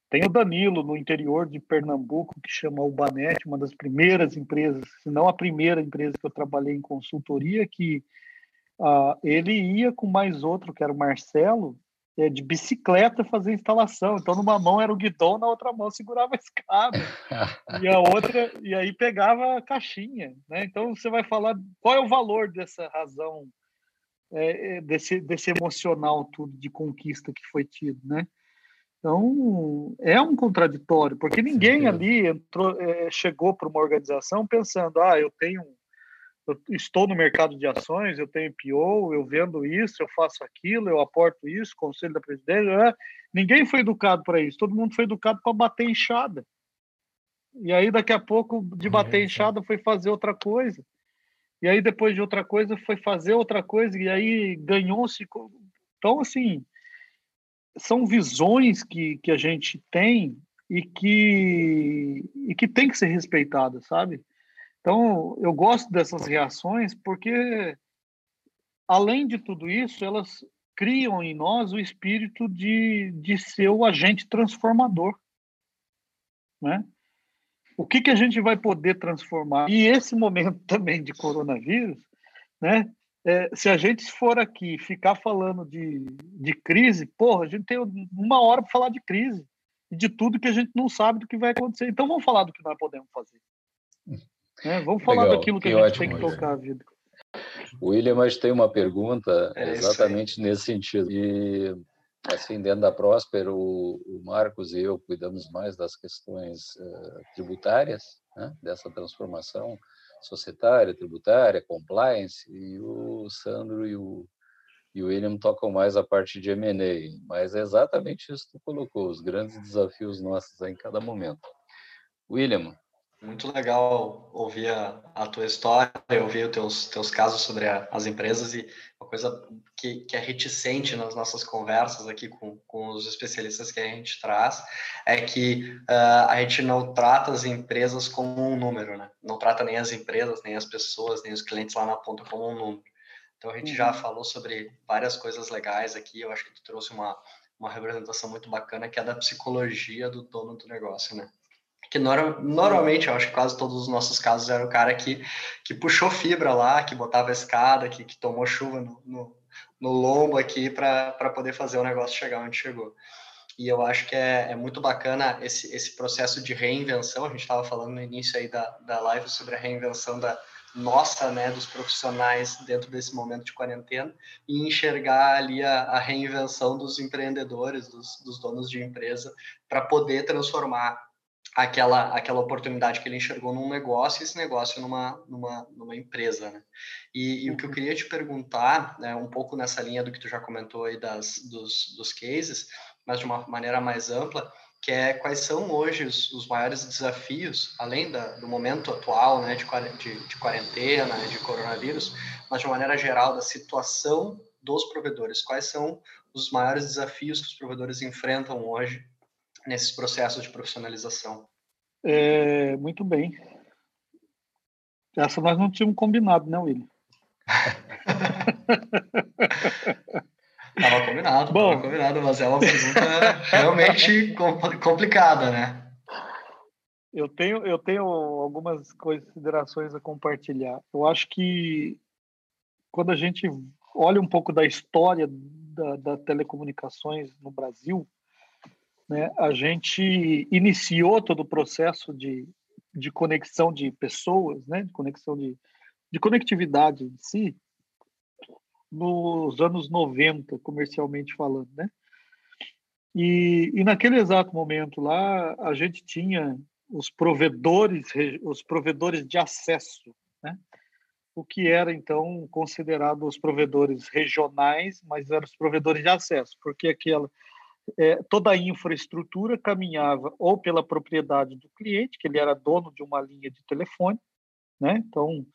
Tem o Danilo no interior de Pernambuco que chama o Banet, uma das primeiras empresas, se não a primeira empresa que eu trabalhei em consultoria, que uh, ele ia com mais outro que era o Marcelo é, de bicicleta fazer instalação. Então, numa mão era o guidão, na outra mão segurava a escada. e a outra, e aí pegava a caixinha. Né? Então, você vai falar qual é o valor dessa razão, é, é, desse, desse emocional tudo de conquista que foi tido, né? Então, é um contraditório, porque ninguém ali entrou, é, chegou para uma organização pensando, ah, eu tenho eu estou no mercado de ações, eu tenho PO, eu vendo isso, eu faço aquilo, eu aporto isso, conselho da presidência. Né? Ninguém foi educado para isso, todo mundo foi educado para bater enxada. E aí, daqui a pouco, de bater é, enxada, foi fazer outra coisa. E aí, depois de outra coisa, foi fazer outra coisa, e aí ganhou-se. Então, assim, são visões que, que a gente tem e que, e que tem que ser respeitadas, sabe? Então, eu gosto dessas reações porque, além de tudo isso, elas criam em nós o espírito de, de ser o agente transformador. Né? O que, que a gente vai poder transformar? E esse momento também de coronavírus, né? É, se a gente for aqui ficar falando de, de crise, porra, a gente tem uma hora para falar de crise e de tudo que a gente não sabe do que vai acontecer. Então vamos falar do que nós podemos fazer. É, vamos falar Legal, daquilo que, que a gente ótimo, tem que tocar a vida. O William, mas tem uma pergunta é exatamente nesse sentido. E, assim, dentro da Próspera, o, o, Marcos e eu cuidamos mais das questões uh, tributárias, né? dessa transformação societária, tributária, compliance, e o Sandro e o, e o William tocam mais a parte de M&A, mas é exatamente isso que tu colocou, os grandes desafios nossos em cada momento. William, muito legal ouvir a, a, tua história, ouvir os teus, teus casos sobre a, as empresas e uma coisa que, que, é reticente nas nossas conversas aqui com, com os especialistas que a gente traz é que uh, a gente não trata as empresas como um número, né? Não trata nem as empresas, nem as pessoas, nem os clientes lá na ponta como um número. Então a gente uhum. já falou sobre várias coisas legais aqui, eu acho que tu trouxe uma, uma representação muito bacana que é da psicologia do dono do negócio, né? Que normalmente, eu acho que quase todos os nossos casos era o cara que, que puxou fibra lá, que botava escada, que, que tomou chuva no, no, no lombo aqui para poder fazer o negócio chegar onde chegou. E eu acho que é, é muito bacana esse, esse processo de reinvenção. A gente estava falando no início aí da, da live sobre a reinvenção da nossa, né, dos profissionais dentro desse momento de quarentena e enxergar ali a, a reinvenção dos empreendedores, dos, dos donos de empresa, para poder transformar aquela, aquela oportunidade que ele enxergou num negócio e esse negócio numa, numa, numa empresa, né? E, e o que eu uhum. queria te perguntar, né, um pouco nessa linha do que tu já comentou aí das, dos, dos cases, mas de uma maneira mais ampla, que é quais são hoje os, os maiores desafios, além da, do momento atual, né, de, de, de quarentena, de coronavírus, mas de uma maneira geral da situação dos provedores. Quais são os maiores desafios que os provedores enfrentam hoje nesses processos de profissionalização? É, muito bem. Essa nós não tínhamos combinado, né, William? Tava combinado, Bom, tava combinado, mas é uma pergunta realmente complicada, né? Eu tenho, eu tenho algumas considerações a compartilhar. Eu acho que quando a gente olha um pouco da história da, da telecomunicações no Brasil, né, a gente iniciou todo o processo de, de conexão de pessoas, né, de conexão de, de conectividade em si, nos anos 90, comercialmente falando, né? E, e naquele exato momento lá, a gente tinha os provedores, os provedores de acesso, né? O que era então considerado os provedores regionais, mas eram os provedores de acesso, porque aquela é, toda a infraestrutura caminhava ou pela propriedade do cliente, que ele era dono de uma linha de telefone, né? Então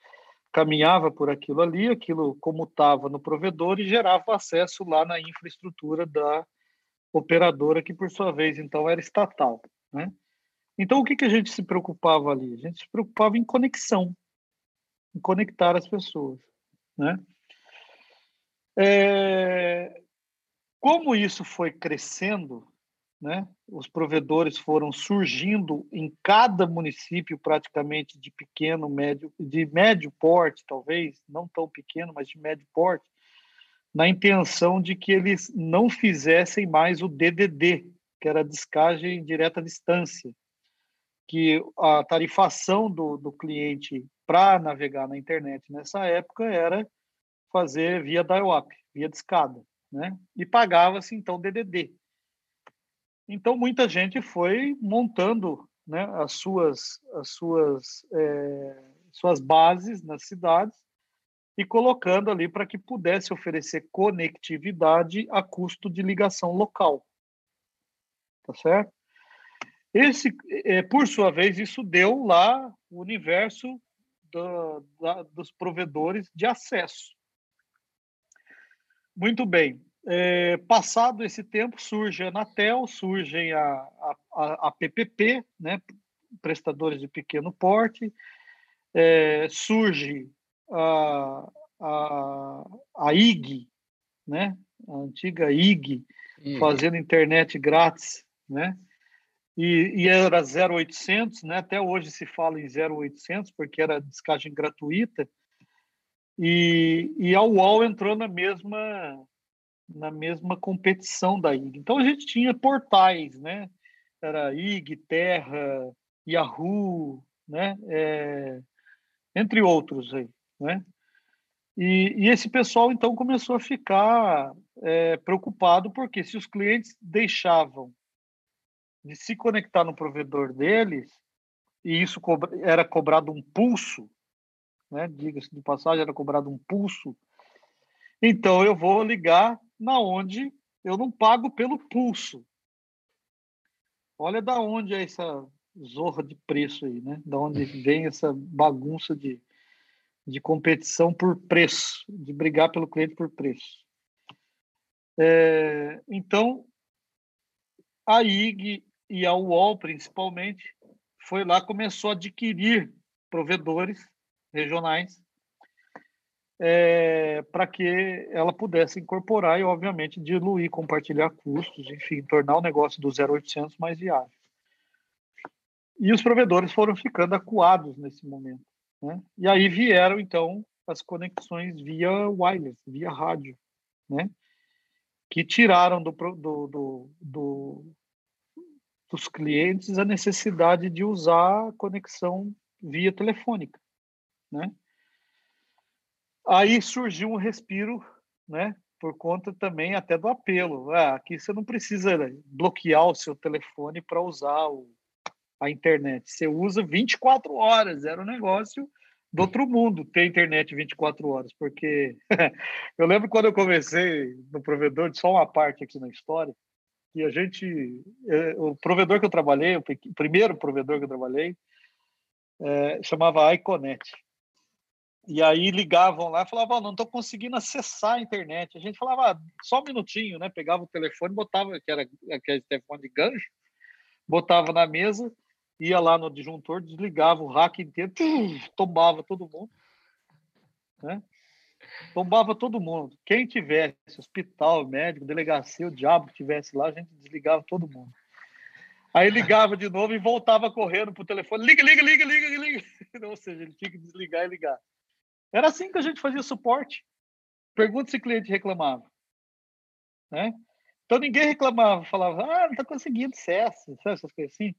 caminhava por aquilo ali, aquilo comutava no provedor e gerava acesso lá na infraestrutura da operadora, que por sua vez então era estatal. Né? Então o que, que a gente se preocupava ali? A gente se preocupava em conexão, em conectar as pessoas. Né? É... Como isso foi crescendo, né? Os provedores foram surgindo em cada município, praticamente de pequeno, médio, de médio porte, talvez, não tão pequeno, mas de médio porte, na intenção de que eles não fizessem mais o DDD, que era a descagem direta distância, que a tarifação do, do cliente para navegar na internet nessa época era fazer via dial-up, via discada, né? E pagava-se então DDD. Então, muita gente foi montando né, as suas, as suas, é, suas bases nas cidades e colocando ali para que pudesse oferecer conectividade a custo de ligação local. Tá certo? Esse, é, por sua vez, isso deu lá o universo da, dos provedores de acesso. Muito bem. É, passado esse tempo, surge a Anatel, surgem a, a, a PPP, né, prestadores de pequeno porte, é, surge a, a, a IG, né, a antiga IG, fazendo internet grátis, né, e, e era 0800, né, até hoje se fala em 0800, porque era descagem gratuita, e, e a UOL entrou na mesma na mesma competição da IG. Então a gente tinha portais, né? Era IG, Terra, Yahoo, né? É, entre outros aí, né? E, e, esse pessoal então começou a ficar é, preocupado porque se os clientes deixavam de se conectar no provedor deles e isso cobra, era cobrado um pulso, né? Diga-se de passagem, era cobrado um pulso. Então eu vou ligar na onde eu não pago pelo pulso. Olha da onde é essa zorra de preço aí, né? Da onde vem essa bagunça de, de competição por preço, de brigar pelo cliente por preço. É, então, a IG e a UOL, principalmente, foi lá começou a adquirir provedores regionais é, para que ela pudesse incorporar e, obviamente, diluir, compartilhar custos, enfim, tornar o negócio do 0800 mais viável. E os provedores foram ficando acuados nesse momento. Né? E aí vieram, então, as conexões via wireless, via rádio, né? que tiraram do, do, do, do, dos clientes a necessidade de usar a conexão via telefônica. Né? Aí surgiu um respiro, né? Por conta também até do apelo. Ah, aqui você não precisa bloquear o seu telefone para usar o, a internet. Você usa 24 horas. Era um negócio do outro mundo ter internet 24 horas, porque eu lembro quando eu comecei no provedor, só uma parte aqui na história, que a gente, é, o provedor que eu trabalhei, o primeiro provedor que eu trabalhei, é, chamava Iconet. E aí ligavam lá e falavam, oh, não estou conseguindo acessar a internet. A gente falava, ah, só um minutinho, né? Pegava o telefone, botava, que era aquele telefone de gancho, botava na mesa, ia lá no disjuntor, desligava o rack inteiro, tombava todo mundo. Né? Tombava todo mundo. Quem tivesse, hospital, médico, delegacia, o diabo que tivesse lá, a gente desligava todo mundo. Aí ligava de novo e voltava correndo pro telefone. Liga, liga, liga, liga, liga. Ou seja, ele tinha que desligar e ligar. Era assim que a gente fazia suporte. Pergunta se o cliente reclamava. Né? Então ninguém reclamava, falava, ah, não está conseguindo acesso, essas coisas assim.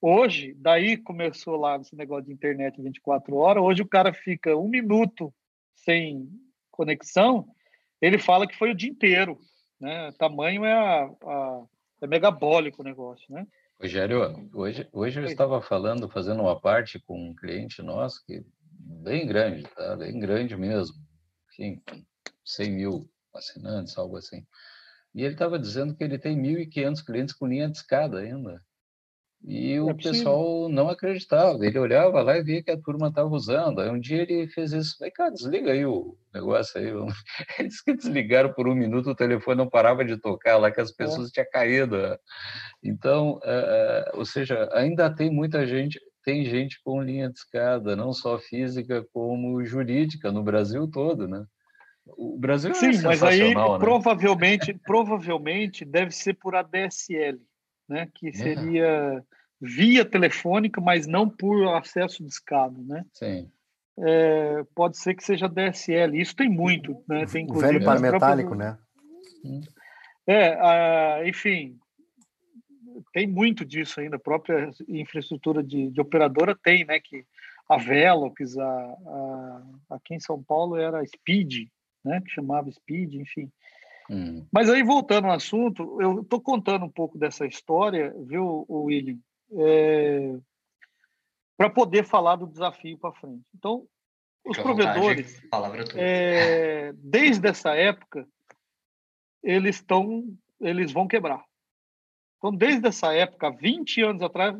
Hoje, daí começou lá esse negócio de internet 24 horas. Hoje o cara fica um minuto sem conexão, ele fala que foi o dia inteiro. Né? Tamanho é, a, a, é megabólico o negócio, né? Rogério, hoje, hoje eu estava falando, fazendo uma parte com um cliente nosso, que bem grande, tá? bem grande mesmo, enfim, 100 mil assinantes, algo assim. E ele estava dizendo que ele tem 1.500 clientes com linha de escada ainda. E é o pessoal não acreditava. Ele olhava lá e via que a turma estava usando. Aí um dia ele fez isso. Falei, cara, desliga aí o negócio aí. Eles que desligaram por um minuto, o telefone não parava de tocar lá, que as é. pessoas é. tinham caído. Então, é, ou seja, ainda tem muita gente, tem gente com linha de escada, não só física, como jurídica, no Brasil todo, né? O Brasil é Sim, mas aí né? provavelmente, provavelmente deve ser por ADSL né? Que seria via telefônica, mas não por acesso de escada, né? Sim. É, pode ser que seja DSL. Isso tem muito, né? Tem o velho para metálico, né? É, a, enfim, tem muito disso ainda. A própria infraestrutura de, de operadora tem, né? Que a Velox, a, a, aqui em São Paulo era Speed, né? Que chamava Speed, enfim. Hum. Mas aí, voltando ao assunto, eu estou contando um pouco dessa história, viu, William? É, para poder falar do desafio para frente. Então, os Fique provedores, é, desde essa época, eles estão, eles vão quebrar. Então, desde essa época, 20 anos atrás,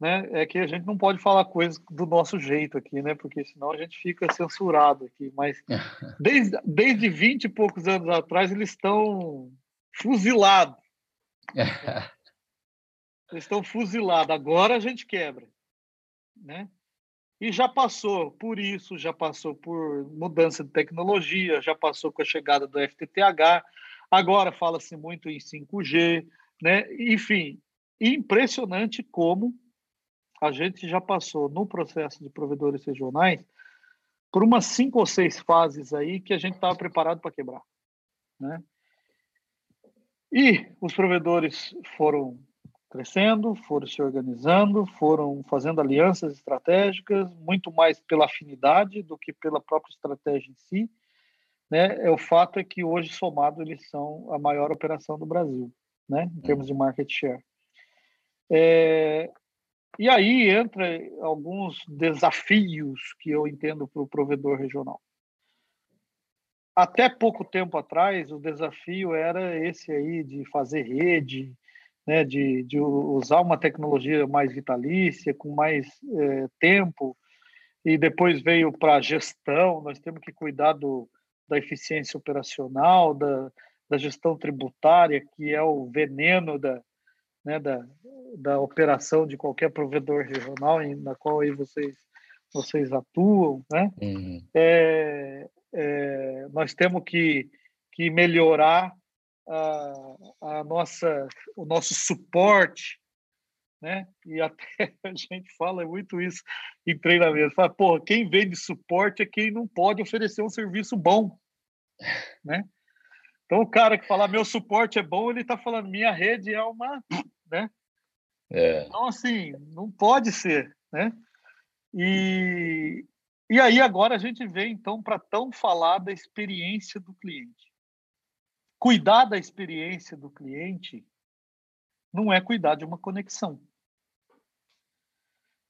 né, é que a gente não pode falar coisas do nosso jeito aqui, né, porque senão a gente fica censurado aqui. Mas desde, desde 20 e poucos anos atrás, eles estão fuzilados. eles estão fuzilados. Agora a gente quebra, né? E já passou por isso, já passou por mudança de tecnologia, já passou com a chegada do FTTH, agora fala-se muito em 5G, né? Enfim, impressionante como a gente já passou no processo de provedores regionais por umas cinco ou seis fases aí que a gente estava preparado para quebrar, né? E os provedores foram crescendo, foram se organizando, foram fazendo alianças estratégicas, muito mais pela afinidade do que pela própria estratégia em si. Né? É, o fato é que hoje, somado, eles são a maior operação do Brasil, né? em termos de market share. É, e aí entra alguns desafios que eu entendo para o provedor regional. Até pouco tempo atrás, o desafio era esse aí de fazer rede, né, de, de usar uma tecnologia mais vitalícia, com mais é, tempo, e depois veio para a gestão, nós temos que cuidar do, da eficiência operacional, da, da gestão tributária, que é o veneno da, né, da, da operação de qualquer provedor regional em, na qual aí vocês vocês atuam, né? Uhum. É, é, nós temos que, que melhorar a, a nossa o nosso suporte, né? E até a gente fala muito isso em treinamento. Fala, porra, quem vende suporte é quem não pode oferecer um serviço bom, né? Então, o cara que fala meu suporte é bom, ele está falando minha rede é uma. Né? É. Então, assim, não pode ser. Né? E, e aí, agora a gente vem, então, para tão falar da experiência do cliente. Cuidar da experiência do cliente não é cuidar de uma conexão.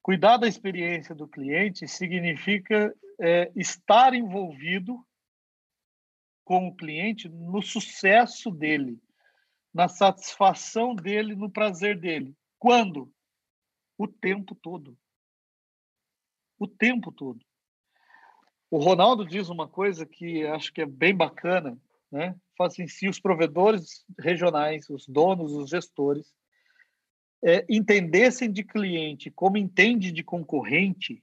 Cuidar da experiência do cliente significa é, estar envolvido com o cliente no sucesso dele, na satisfação dele, no prazer dele. Quando? O tempo todo. O tempo todo. O Ronaldo diz uma coisa que acho que é bem bacana, né? Fala assim, se os provedores regionais, os donos, os gestores, é, entendessem de cliente como entende de concorrente,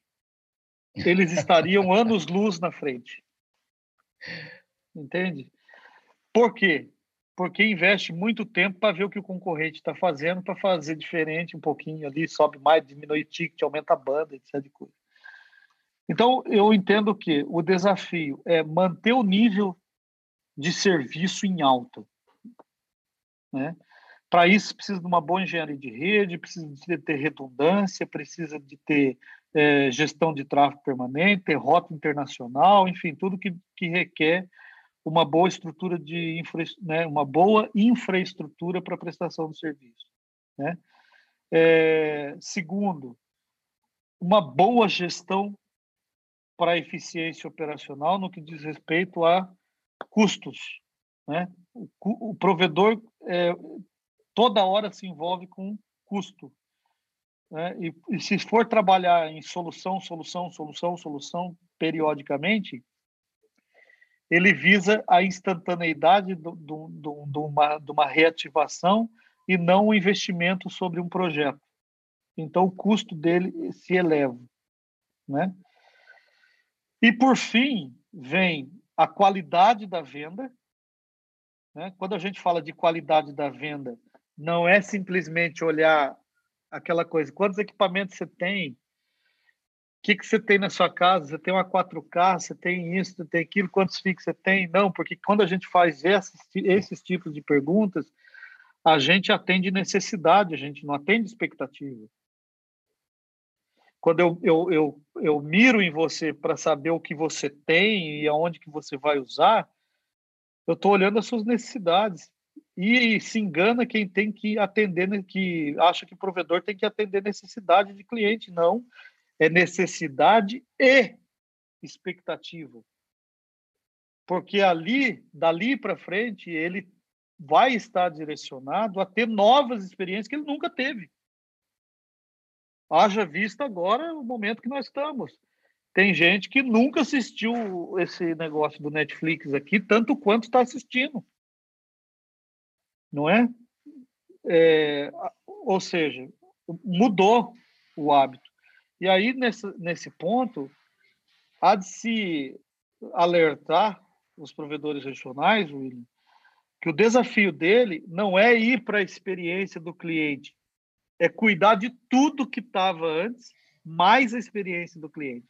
eles estariam anos-luz na frente. Entende? Por quê? Porque investe muito tempo para ver o que o concorrente está fazendo, para fazer diferente um pouquinho ali, sobe mais, diminui ticket, aumenta a banda, etc. Então, eu entendo que o desafio é manter o nível de serviço em alta. Né? Para isso, precisa de uma boa engenharia de rede, precisa de ter redundância, precisa de ter é, gestão de tráfego permanente, ter rota internacional, enfim, tudo que, que requer uma boa estrutura de infra, né, uma boa infraestrutura para prestação de serviço. Né? É, segundo, uma boa gestão para a eficiência operacional no que diz respeito a custos. Né? O, o provedor é, toda hora se envolve com custo. Né? E, e, se for trabalhar em solução, solução, solução, solução, periodicamente, ele visa a instantaneidade de uma, uma reativação e não o investimento sobre um projeto. Então, o custo dele se eleva. Né? E, por fim, vem a qualidade da venda. Né? Quando a gente fala de qualidade da venda, não é simplesmente olhar aquela coisa, quantos equipamentos você tem, que, que você tem na sua casa, você tem uma 4K, você tem isso, você tem aquilo, quantos FIX você tem? Não, porque quando a gente faz esses, esses tipos de perguntas, a gente atende necessidade, a gente não atende expectativa quando eu, eu, eu, eu miro em você para saber o que você tem e aonde que você vai usar, eu estou olhando as suas necessidades. E se engana quem tem que atender, né, que acha que o provedor tem que atender necessidade de cliente. Não, é necessidade e expectativa. Porque ali, dali para frente, ele vai estar direcionado a ter novas experiências que ele nunca teve. Haja visto agora o momento que nós estamos. Tem gente que nunca assistiu esse negócio do Netflix aqui, tanto quanto está assistindo. Não é? é? Ou seja, mudou o hábito. E aí, nesse, nesse ponto, há de se alertar os provedores regionais, William, que o desafio dele não é ir para a experiência do cliente, é cuidar de tudo que estava antes, mais a experiência do cliente.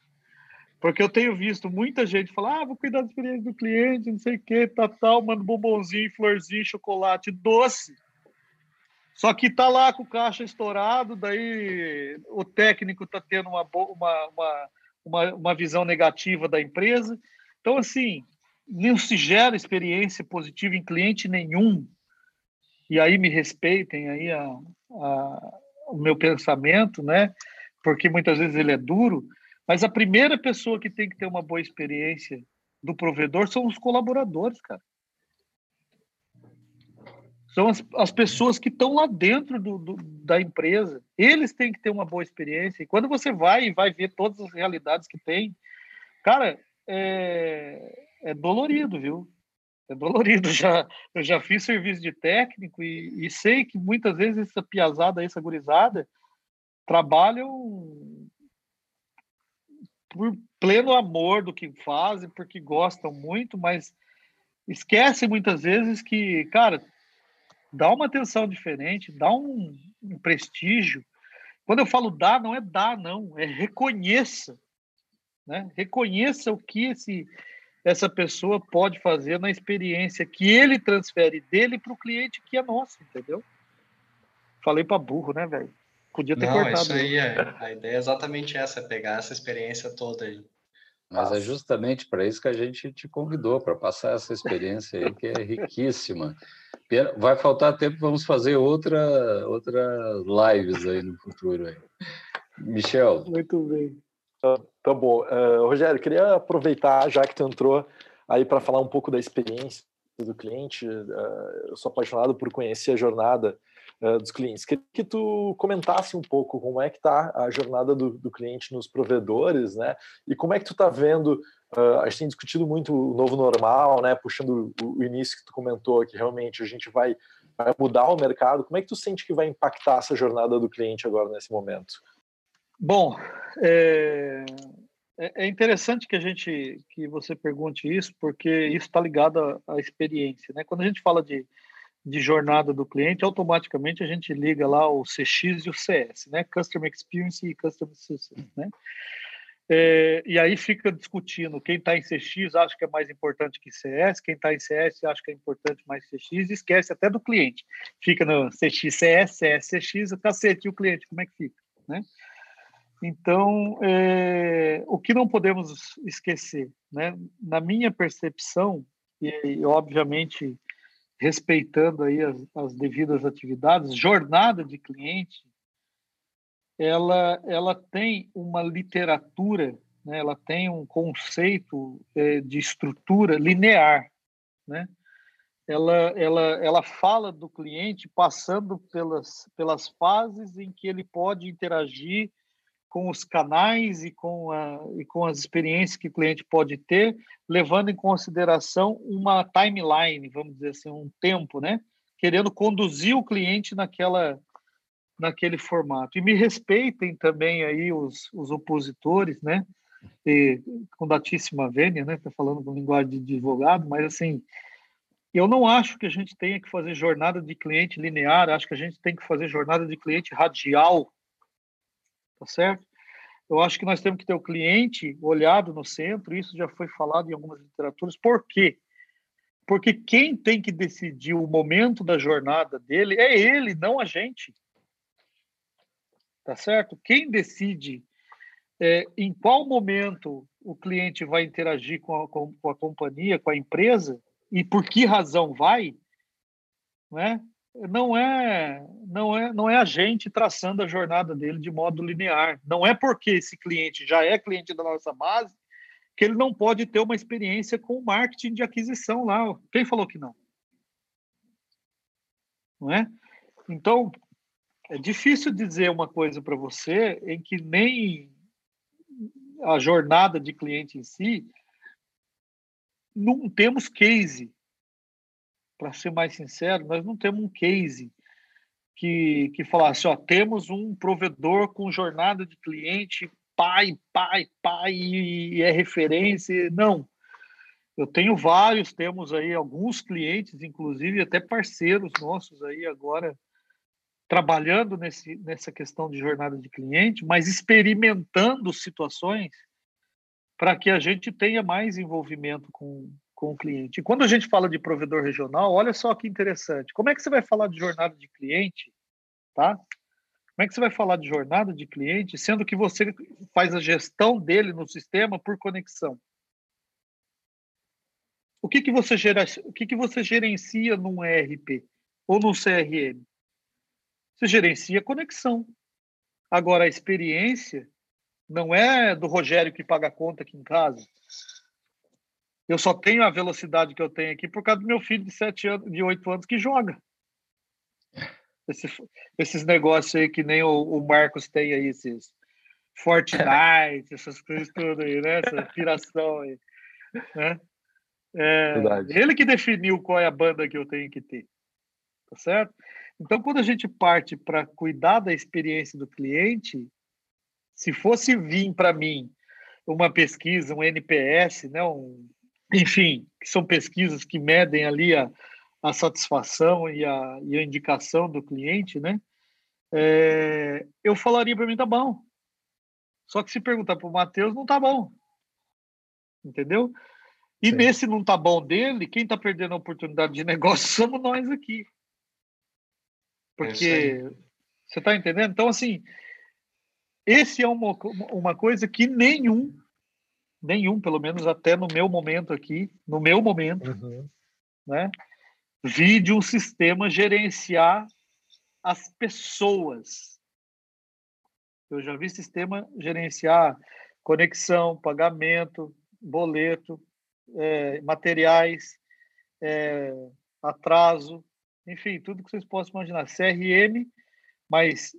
Porque eu tenho visto muita gente falar, ah, vou cuidar da experiência do cliente, não sei o que, tá, tal, manda bombonzinho, florzinho, chocolate, doce. Só que tá lá com o caixa estourado, daí o técnico tá tendo uma, uma, uma, uma, uma visão negativa da empresa. Então, assim, não se gera experiência positiva em cliente nenhum. E aí me respeitem aí a, a, o meu pensamento, né? Porque muitas vezes ele é duro, mas a primeira pessoa que tem que ter uma boa experiência do provedor são os colaboradores, cara. São as, as pessoas que estão lá dentro do, do, da empresa. Eles têm que ter uma boa experiência. E quando você vai e vai ver todas as realidades que tem, cara, é, é dolorido, viu? é dolorido. Já, eu já fiz serviço de técnico e, e sei que muitas vezes essa piazada, essa gurizada, trabalham por pleno amor do que fazem, porque gostam muito, mas esquecem muitas vezes que, cara, dá uma atenção diferente, dá um, um prestígio. Quando eu falo dar, não é dar, não, é reconheça. Né? Reconheça o que esse, essa pessoa pode fazer na experiência que ele transfere dele para o cliente que é nosso, entendeu? Falei para burro, né, velho? Podia ter Não, cortado. Isso aí é, a ideia é exatamente essa, é pegar essa experiência toda aí. Mas é justamente para isso que a gente te convidou, para passar essa experiência aí, que é riquíssima. Vai faltar tempo, vamos fazer outra, outra lives aí no futuro. Aí. Michel. Muito bem. Tá, tá bom. Uh, Rogério, queria aproveitar, já que tu entrou aí para falar um pouco da experiência do cliente. Uh, eu sou apaixonado por conhecer a jornada uh, dos clientes. Queria que tu comentasse um pouco como é que está a jornada do, do, cliente nos provedores, né? E como é que tu está vendo, uh, a gente tem discutido muito o novo normal, né? Puxando o, o, início que tu comentou, que realmente a gente vai, vai mudar o mercado. Como é que tu sente que vai impactar essa jornada do cliente agora nesse momento? Bom, é, é, é interessante que a gente que você pergunte isso, porque isso está ligado à, à, experiência, né? Quando a gente fala de, de jornada do cliente, automaticamente a gente liga lá o CX e o CS, né? Customer Experience e Customer Success, né? É, e aí fica discutindo quem está em CX acha que é mais importante que CS, quem está em CS acha que é importante mais CX, e esquece até do cliente. Fica no CX, CS, CS, CX, cacete, e o cliente, como é que fica, né? Então, é, o que não podemos esquecer, né? na minha percepção, e obviamente respeitando aí as, as devidas atividades, jornada de cliente, ela, ela tem uma literatura, né? ela tem um conceito é, de estrutura linear, né? Ela, ela, ela fala do cliente passando pelas, pelas fases em que ele pode interagir com os canais e com, a, e com as experiências que o cliente pode ter, levando em consideração uma timeline, vamos dizer assim, um tempo, né? Querendo conduzir o cliente naquela, naquele formato. E me respeitem também aí os, os opositores, né? E, com datíssima vênia, né? Tá falando com linguagem de advogado, mas assim, eu não acho que a gente tenha que fazer jornada de cliente linear, acho que a gente tem que fazer jornada de cliente radial, tá certo? Eu acho que nós temos que ter o cliente olhado no centro, isso já foi falado em algumas literaturas. Por quê? Porque quem tem que decidir o momento da jornada dele é ele, não a gente. Tá certo? Quem decide é, em qual momento o cliente vai interagir com a, com, a companhia, com a empresa, e por que razão vai, né? Não é não é não é a gente traçando a jornada dele de modo linear. Não é porque esse cliente já é cliente da nossa base que ele não pode ter uma experiência com marketing de aquisição lá. Quem falou que não? Não é? Então, é difícil dizer uma coisa para você em que nem a jornada de cliente em si não temos case para ser mais sincero, nós não temos um case que, que falasse, ó, temos um provedor com jornada de cliente, pai, pai, pai, e é referência. Não. Eu tenho vários, temos aí alguns clientes, inclusive até parceiros nossos aí agora, trabalhando nesse, nessa questão de jornada de cliente, mas experimentando situações para que a gente tenha mais envolvimento com, com o cliente. E quando a gente fala de provedor regional, olha só que interessante. Como é que você vai falar de jornada de cliente, tá? Como é que você vai falar de jornada de cliente, sendo que você faz a gestão dele no sistema por conexão? O que que você gera, o que que você gerencia num ERP ou num CRM? Você gerencia conexão. Agora a experiência não é do Rogério que paga a conta aqui em casa eu só tenho a velocidade que eu tenho aqui por causa do meu filho de sete anos, de oito anos que joga. Esses, esses negócios aí que nem o, o Marcos tem aí, esses Fortnite, essas coisas tudo aí, né? Essa inspiração aí. Né? É, ele que definiu qual é a banda que eu tenho que ter. Tá certo? Então, quando a gente parte para cuidar da experiência do cliente, se fosse vir para mim uma pesquisa, um NPS, né, um enfim, que são pesquisas que medem ali a, a satisfação e a, e a indicação do cliente, né? É, eu falaria para mim, tá bom. Só que se perguntar para o Matheus, não tá bom. Entendeu? E Sim. nesse não tá bom dele, quem está perdendo a oportunidade de negócio somos nós aqui. Porque é você está entendendo? Então, assim, esse é uma, uma coisa que nenhum nenhum, pelo menos até no meu momento aqui, no meu momento, uhum. né? Vi de um sistema gerenciar as pessoas. Eu já vi sistema gerenciar conexão, pagamento, boleto, é, materiais, é, atraso, enfim, tudo que vocês possam imaginar. CRM, mas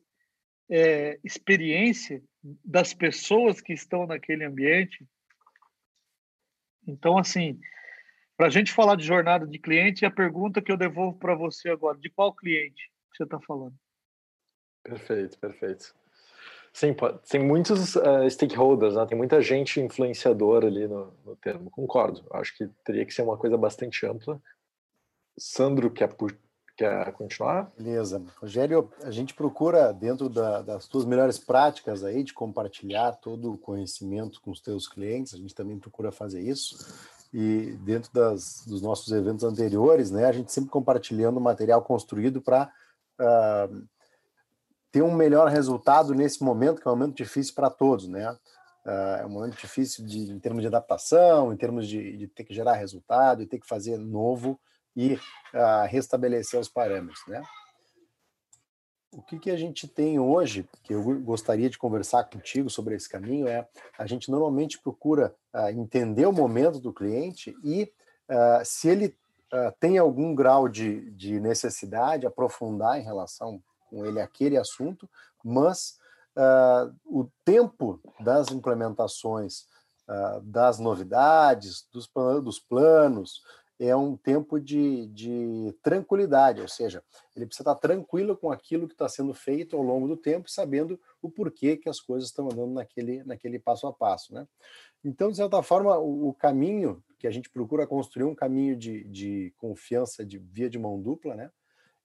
é, experiência das pessoas que estão naquele ambiente. Então, assim, para a gente falar de jornada de cliente, a pergunta que eu devolvo para você agora, de qual cliente você está falando? Perfeito, perfeito. Sim, tem muitos uh, stakeholders, né? tem muita gente influenciadora ali no, no, termo, concordo. Acho que teria que ser uma coisa bastante ampla. Sandro, quer, quer continuar? Beleza. Rogério, a gente procura, dentro da, das tuas melhores práticas aí, de compartilhar todo o conhecimento com os teus clientes, a gente também procura fazer isso. E dentro das, dos nossos eventos anteriores, né, a gente sempre compartilhando material construído para uh, ah, ter um melhor resultado nesse momento, que é um momento difícil para todos, né? Uh, é um momento difícil de, em termos de adaptação, em termos de, de ter que gerar resultado e ter que fazer novo e uh, restabelecer os parâmetros, né? O que, que a gente tem hoje, que eu gostaria de conversar contigo sobre esse caminho, é a gente normalmente procura uh, entender o momento do cliente e uh, se ele tem algum grau de, de necessidade, aprofundar em relação com ele aquele assunto, mas o tempo das implementações, das novidades, dos planos, é um tempo de, de tranquilidade, ou seja, ele precisa estar tranquilo com aquilo que está sendo feito ao longo do tempo, sabendo o porquê que as coisas estão andando naquele, naquele passo a passo, né? Então, de certa forma, o, o caminho que a gente procura construir um caminho de, de confiança de via de mão dupla, né?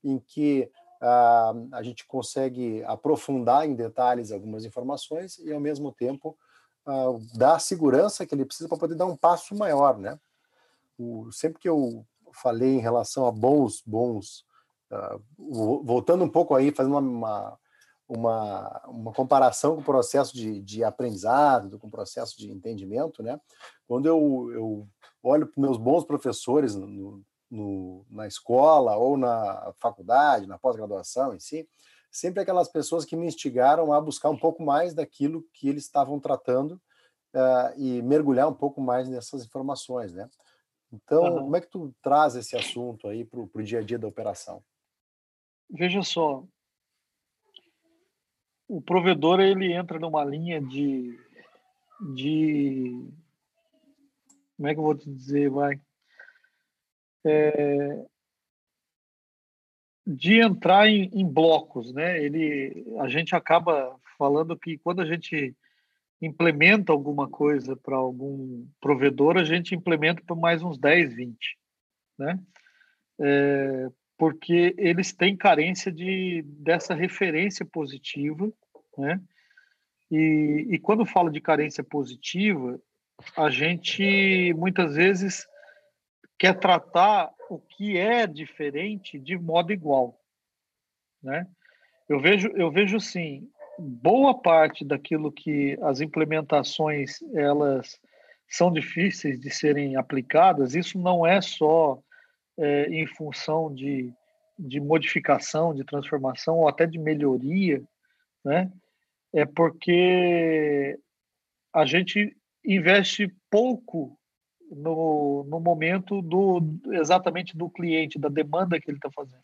Em que uh, a gente consegue aprofundar em detalhes algumas informações e, ao mesmo tempo, uh, dar a segurança que ele precisa para poder dar um passo maior, né? O, sempre que eu falei em relação a bons, bons, uh, voltando um pouco aí, fazendo uma, uma, uma comparação com o processo de, de aprendizado, com o processo de entendimento, né? Quando eu, eu olho para meus bons professores no, no, na escola ou na faculdade, na pós-graduação em si, sempre aquelas pessoas que me instigaram a buscar um pouco mais daquilo que eles estavam tratando uh, e mergulhar um pouco mais nessas informações, né? Então, uhum. como é que tu traz esse assunto aí para o dia a dia da operação? Veja só, o provedor ele entra numa linha de, de como é que eu vou te dizer, vai, é, de entrar em, em, blocos, né? Ele, a gente acaba falando que quando a gente implementa alguma coisa para algum provedor, a gente implementa para mais uns 10, 20, né? É, porque eles têm carência de, dessa referência positiva, né? E, e quando falo de carência positiva, a gente muitas vezes quer tratar o que é diferente de modo igual, né? Eu vejo, eu vejo sim, boa parte daquilo que as implementações elas são difíceis de serem aplicadas, isso não é só é, em função de, de modificação, de transformação ou até de melhoria, né? É porque a gente investe pouco no, no momento do exatamente do cliente, da demanda que ele está fazendo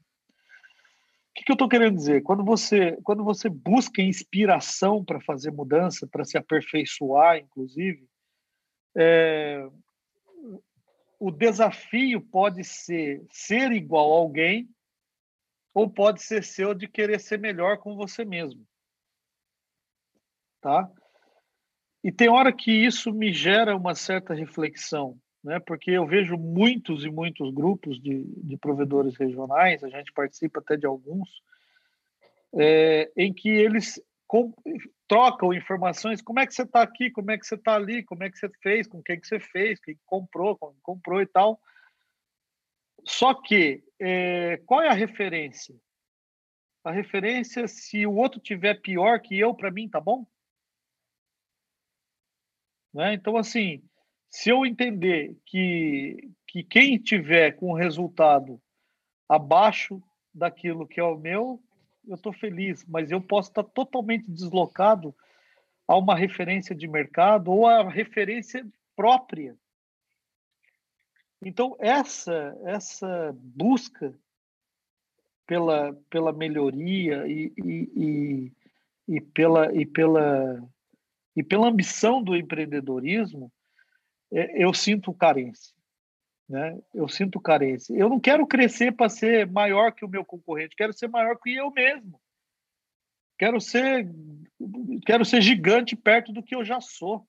que, que eu estou querendo dizer? Quando você, quando você busca inspiração para fazer mudança, para se aperfeiçoar, inclusive, é, o desafio pode ser ser igual a alguém ou pode ser seu de querer ser melhor com você mesmo. Tá? E tem hora que isso me gera uma certa reflexão né? porque eu vejo muitos e muitos grupos de, de provedores regionais, a gente participa até de alguns, é, em que eles com, trocam informações, como é que você está aqui, como é que você está ali, como é que você fez, com quem que você fez, quem comprou, quem comprou e tal. Só que, é, qual é a referência? A referência, se o outro tiver pior que eu, para mim, tá bom? Né? Então, assim, se eu entender que, que quem tiver com resultado abaixo daquilo que é o meu, eu estou feliz, mas eu posso estar totalmente deslocado a uma referência de mercado ou a referência própria. Então, essa, essa busca pela, pela melhoria e, e, e, e, pela, e, pela, e pela ambição do empreendedorismo, eu sinto carência. Né? Eu sinto carência. Eu não quero crescer para ser maior que o meu concorrente, quero ser maior que eu mesmo. Quero ser, quero ser gigante perto do que eu já sou.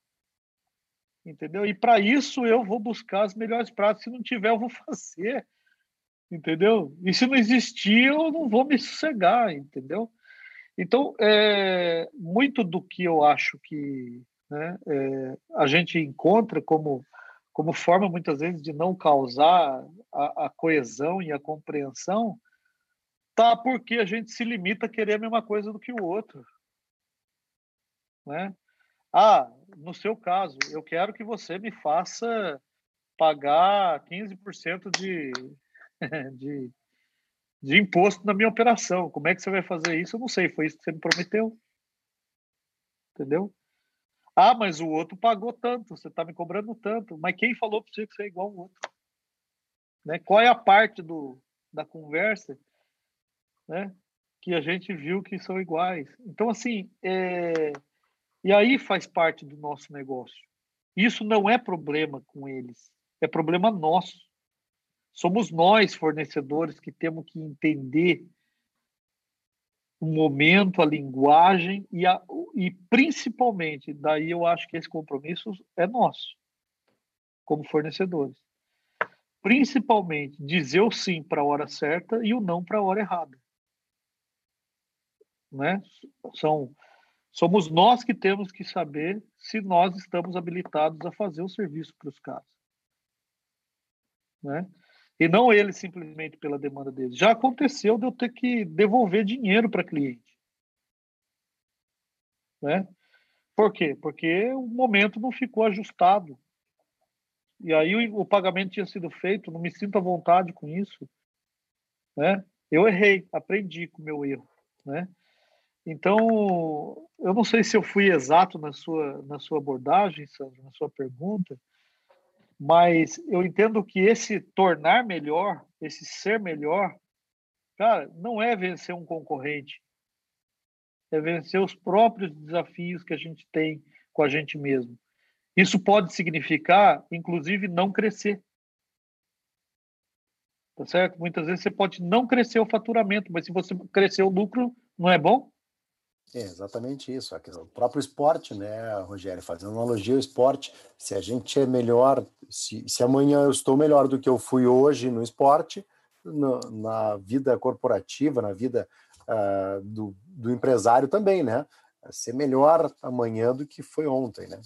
Entendeu? E para isso eu vou buscar as melhores práticas. Se não tiver, eu vou fazer. Entendeu? E se não existir, eu não vou me sossegar. Entendeu? Então, é, muito do que eu acho que né, é, a gente encontra como como forma muitas vezes de não causar a, a coesão e a compreensão, tá porque a gente se limita a querer a mesma coisa do que o outro. Né? Ah, no seu caso, eu quero que você me faça pagar 15% de, de, de imposto na minha operação. Como é que você vai fazer isso? Eu não sei, foi isso que você me prometeu. Entendeu? Ah, mas o outro pagou tanto, você está me cobrando tanto. Mas quem falou para você que você é igual ao outro? Né? Qual é a parte do, da conversa né, que a gente viu que são iguais? Então, assim, é... e aí faz parte do nosso negócio. Isso não é problema com eles, é problema nosso. Somos nós, fornecedores, que temos que entender o momento, a linguagem e, a, e principalmente, daí eu acho que esse compromisso é nosso, como fornecedores. Principalmente dizer o sim para a hora certa e o não para a hora errada. Né? São, somos nós que temos que saber se nós estamos habilitados a fazer o serviço para os caras. Né? E não ele simplesmente pela demanda dele. Já aconteceu de eu ter que devolver dinheiro para cliente. Né? Por quê? Porque o momento não ficou ajustado. E aí o, pagamento tinha sido feito, não me sinto à vontade com isso. Né? Eu errei, aprendi com o meu erro. Né? Então, eu não sei se eu fui exato na sua, na sua abordagem, Sandro, na sua pergunta, mas eu entendo que esse tornar melhor, esse ser melhor, cara, não é vencer um concorrente. É vencer os próprios desafios que a gente tem com a gente mesmo. Isso pode significar, inclusive, não crescer. Tá certo? Muitas vezes você pode não crescer o faturamento, mas se você crescer o lucro, não é bom? É exatamente isso. O próprio esporte, né, Rogério? Fazendo analogia ao esporte, se a gente é melhor, se, se amanhã eu estou melhor do que eu fui hoje no esporte, no, na vida corporativa, na vida uh, do, do empresário também, né? Ser melhor amanhã do que foi ontem, né?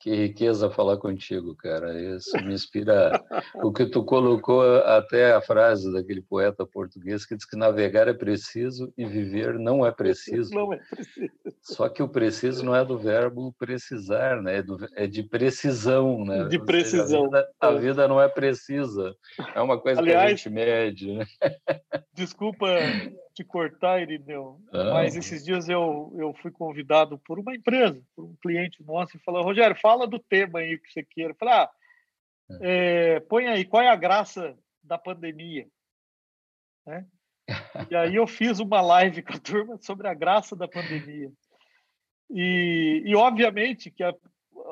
Que riqueza falar contigo, cara. Isso me inspira. o que tu colocou, até a frase daquele poeta português que diz que navegar é preciso e viver não é preciso. Não é preciso. Só que o preciso não é do verbo precisar, né? É, do, é de precisão, né? De precisão. Seja, a, vida, a, vida, não é precisa. É uma coisa Aliás, que a gente mede, né? Desculpa te cortar, Irineu, mas esses dias eu, eu fui convidado por uma empresa, por um cliente nosso, e falou: Rogério, fala do tema aí que você queira. Eu falei: ah, é, é põe aí, qual é a graça da pandemia? Né? E aí eu fiz uma live com a turma sobre a graça da pandemia. E, e obviamente que a,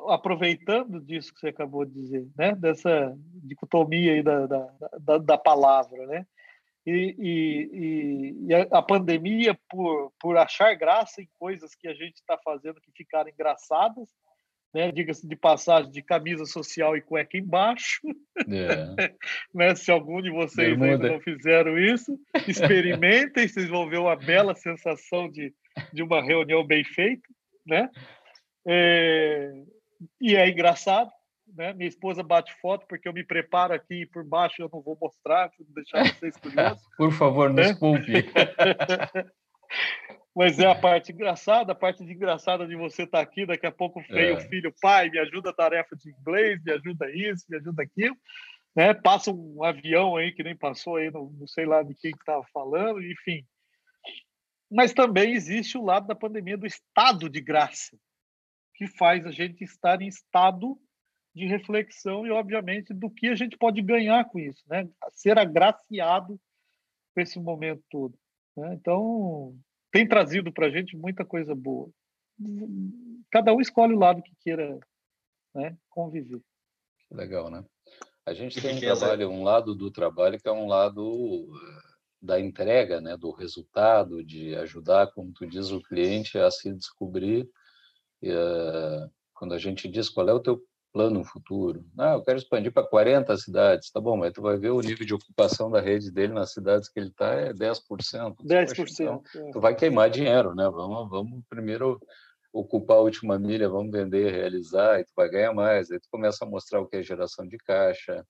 aproveitando disso que você acabou de dizer, né, dessa dicotomia aí da, da, da, da palavra, né, e, e, e, a pandemia por, por achar graça em coisas que a gente está fazendo que ficaram engraçadas, né? diga-se de passagem, de camisa social e cueca embaixo. É. né? Se algum de vocês ainda não fizeram isso, experimentem, vocês vão ver uma bela sensação de, de uma reunião bem feita. Né? É, e é engraçado, né? Minha esposa bate foto porque eu me preparo aqui por baixo, eu não vou mostrar, vou deixar vocês curiosos. por favor, nos né? poupe. Mas é a parte engraçada, a parte de engraçada de você estar tá aqui, daqui a pouco vem é. o filho, pai, me ajuda a tarefa de inglês, me ajuda isso, me ajuda aquilo. Né? Passa um avião aí que nem passou aí, não, não sei lá de quem estava falando, enfim. Mas também existe o lado da pandemia do estado de graça, que faz a gente estar em estado de reflexão e, obviamente, do que a gente pode ganhar com isso, né? Ser agraciado com esse momento todo. Né? Então, tem trazido para a gente muita coisa boa. Cada um escolhe o lado que queira né, conviver. Legal, né? A gente tem um trabalho, um lado do trabalho que é um lado eh, da entrega, né, do resultado, de ajudar, como tu diz, o cliente a se descobrir. E, uh, quando a gente diz qual é o teu plano futuro, ah, eu quero expandir para 40 cidades, tá bom, mas tu vai ver o nível de ocupação da rede dele nas cidades que ele está é 10%. 10%. Poxa, então, é. Tu vai queimar dinheiro, né? Vamos, vamos primeiro ocupar a última milha, vamos vender, realizar, e tu vai ganhar mais. Aí tu começa a mostrar o que é geração de caixa,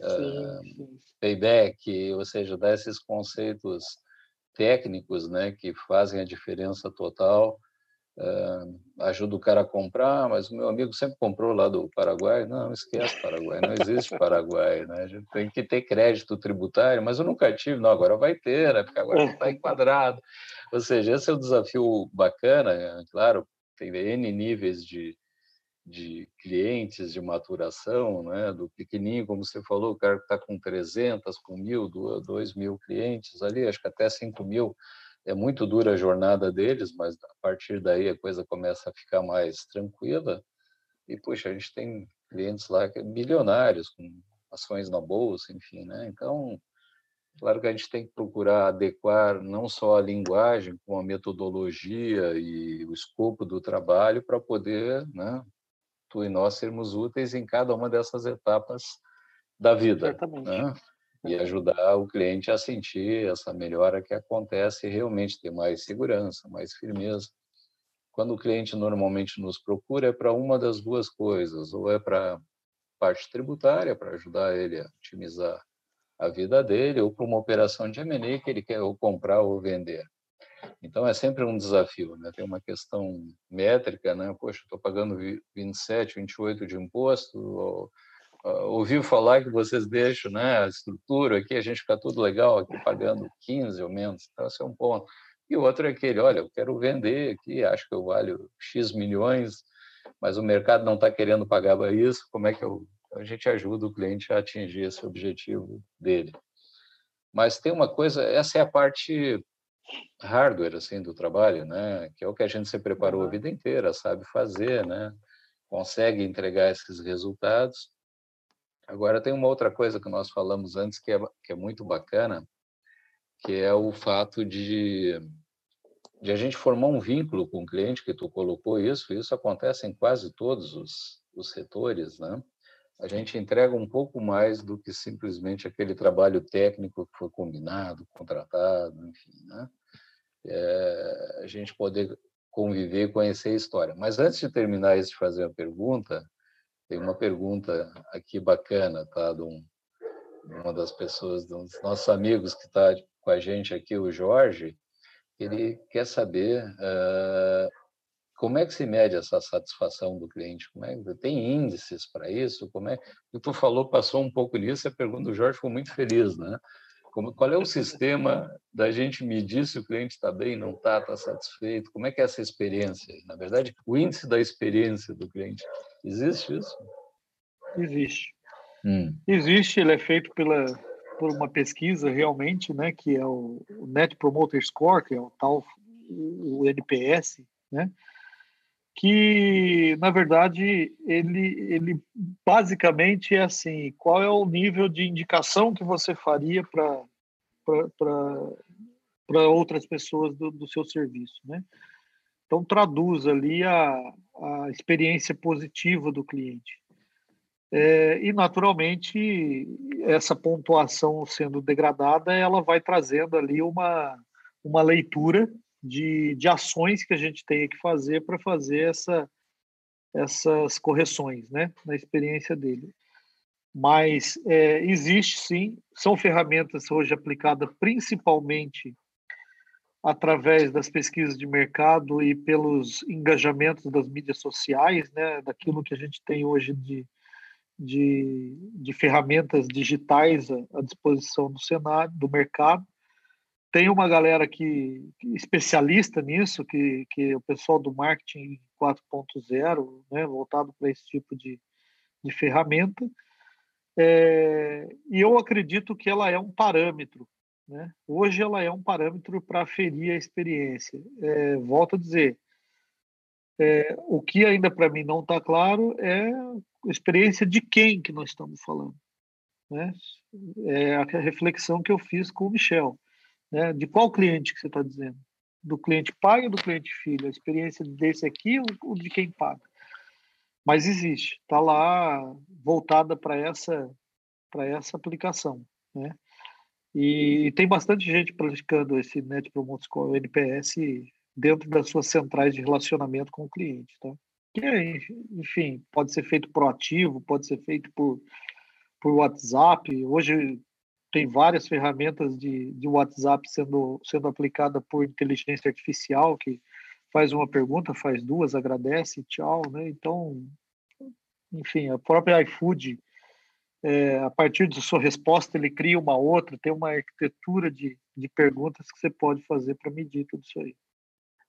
uh, payback, ou seja, dar esses conceitos técnicos, né, que fazem a diferença total. Uh, ajuda o cara a comprar, mas o meu amigo sempre comprou lá do Paraguai. Não, esquece Paraguai, não existe Paraguai, né? A gente tem que ter crédito tributário, mas eu nunca tive, não, agora vai ter, né? Porque agora está enquadrado. Ou seja, esse é um desafio bacana, claro, tem N níveis de, de clientes, de maturação, né? do pequenininho, como você falou, o cara que está com 300, com mil, 2 mil clientes ali, acho que até 5 mil, é muito dura a jornada deles, mas a partir daí a coisa começa a ficar mais tranquila. E, puxa, a gente tem clientes lá que bilionários, com ações na bolsa, enfim, né? Então, Claro que a gente tem que procurar adequar não só a linguagem, com a metodologia e o escopo do trabalho para poder, né, tu e nós sermos úteis em cada uma dessas etapas da vida. Certamente. Né? E ajudar o cliente a sentir essa melhora que acontece e realmente ter mais segurança, mais firmeza. Quando o cliente normalmente nos procura, é para uma das duas coisas, ou é para parte tributária, para ajudar ele a otimizar a vida dele, ou para uma operação de M&A que ele quer ou comprar ou vender. Então, é sempre um desafio, né? Tem uma questão métrica, né? Poxa, estou pagando 27, 28 de imposto, ou, uh, ouvi falar que vocês deixam né, a estrutura aqui, a gente fica tudo legal aqui pagando 15 ou menos, então esse é um ponto. E o outro é aquele, olha, eu quero vender aqui, acho que eu valho X milhões, mas o mercado não está querendo pagar isso, como é que eu então, a gente ajuda o cliente a atingir esse objetivo dele. Mas tem uma coisa, essa é a parte hardware assim do trabalho, né? Que é o que a gente se preparou a vida inteira, sabe fazer, né? Consegue entregar esses resultados. Agora tem uma outra coisa que nós falamos antes que é, que é muito bacana, que é o fato de de a gente formar um vínculo com o cliente, que tu colocou isso, isso acontece em quase todos os, os setores, né? a gente entrega um pouco mais do que simplesmente aquele trabalho técnico que foi combinado, contratado, enfim, né? É, a gente poder conviver, conhecer a história. Mas antes de terminar isso, de fazer a pergunta, tem uma pergunta aqui bacana, tá? De, um, de uma das pessoas, dos nossos amigos que está com a gente aqui, o Jorge, ele quer saber uh, como é que se mede essa satisfação do cliente? Como é, tem índices para isso? Como é? O tu falou passou um pouco nisso. A pergunta do Jorge ficou muito feliz, né? Como, qual é o sistema da gente medir se o cliente está bem, não está, está satisfeito? Como é que é essa experiência? Na verdade, o índice da experiência do cliente existe isso? Existe. Hum. Existe. Ele é feito pela por uma pesquisa realmente, né? Que é o Net Promoter Score, que é o tal o NPS, né? Que na verdade ele, ele basicamente é assim qual é o nível de indicação que você faria para outras pessoas do, do, seu serviço né? Então traduz ali a, a experiência positiva do cliente. É, e naturalmente essa pontuação sendo degradada ela vai trazendo ali uma uma leitura de, de ações que a gente tem que fazer para fazer essa, essas correções né, na experiência dele. Mas é, existe sim, são ferramentas hoje aplicadas principalmente através das pesquisas de mercado e pelos engajamentos das mídias sociais, né, daquilo que a gente tem hoje de, de, de ferramentas digitais à, à disposição do cenário, do mercado. Tem uma galera que, especialista nisso, que, que é o pessoal do marketing 4.0, né, voltado para esse tipo de, de ferramenta. É, e eu acredito que ela é um parâmetro Né? Hoje ela é um parâmetro para aferir a experiência. É, volto a dizer, é, o que ainda para mim não está claro é a experiência de quem que nós estamos falando. Né? É a reflexão que eu fiz com o Michel. Né? De qual cliente que você está dizendo? Do cliente pai ou do cliente filho? A experiência desse aqui ou de quem paga? Mas existe, está lá voltada para essa para essa aplicação, né? E, e, tem bastante gente praticando esse Net Promote Score, NPS, dentro das suas centrais de relacionamento com o cliente, tá? Que, enfim, pode ser feito proativo, pode ser feito por, por WhatsApp. Hoje tem várias ferramentas de, de WhatsApp sendo, sendo aplicada por inteligência artificial, que faz uma pergunta, faz duas, agradece, tchau, né? Então, enfim, a própria iFood, é, a partir de sua resposta, ele cria uma outra, tem uma arquitetura de, de perguntas que você pode fazer para medir tudo isso aí.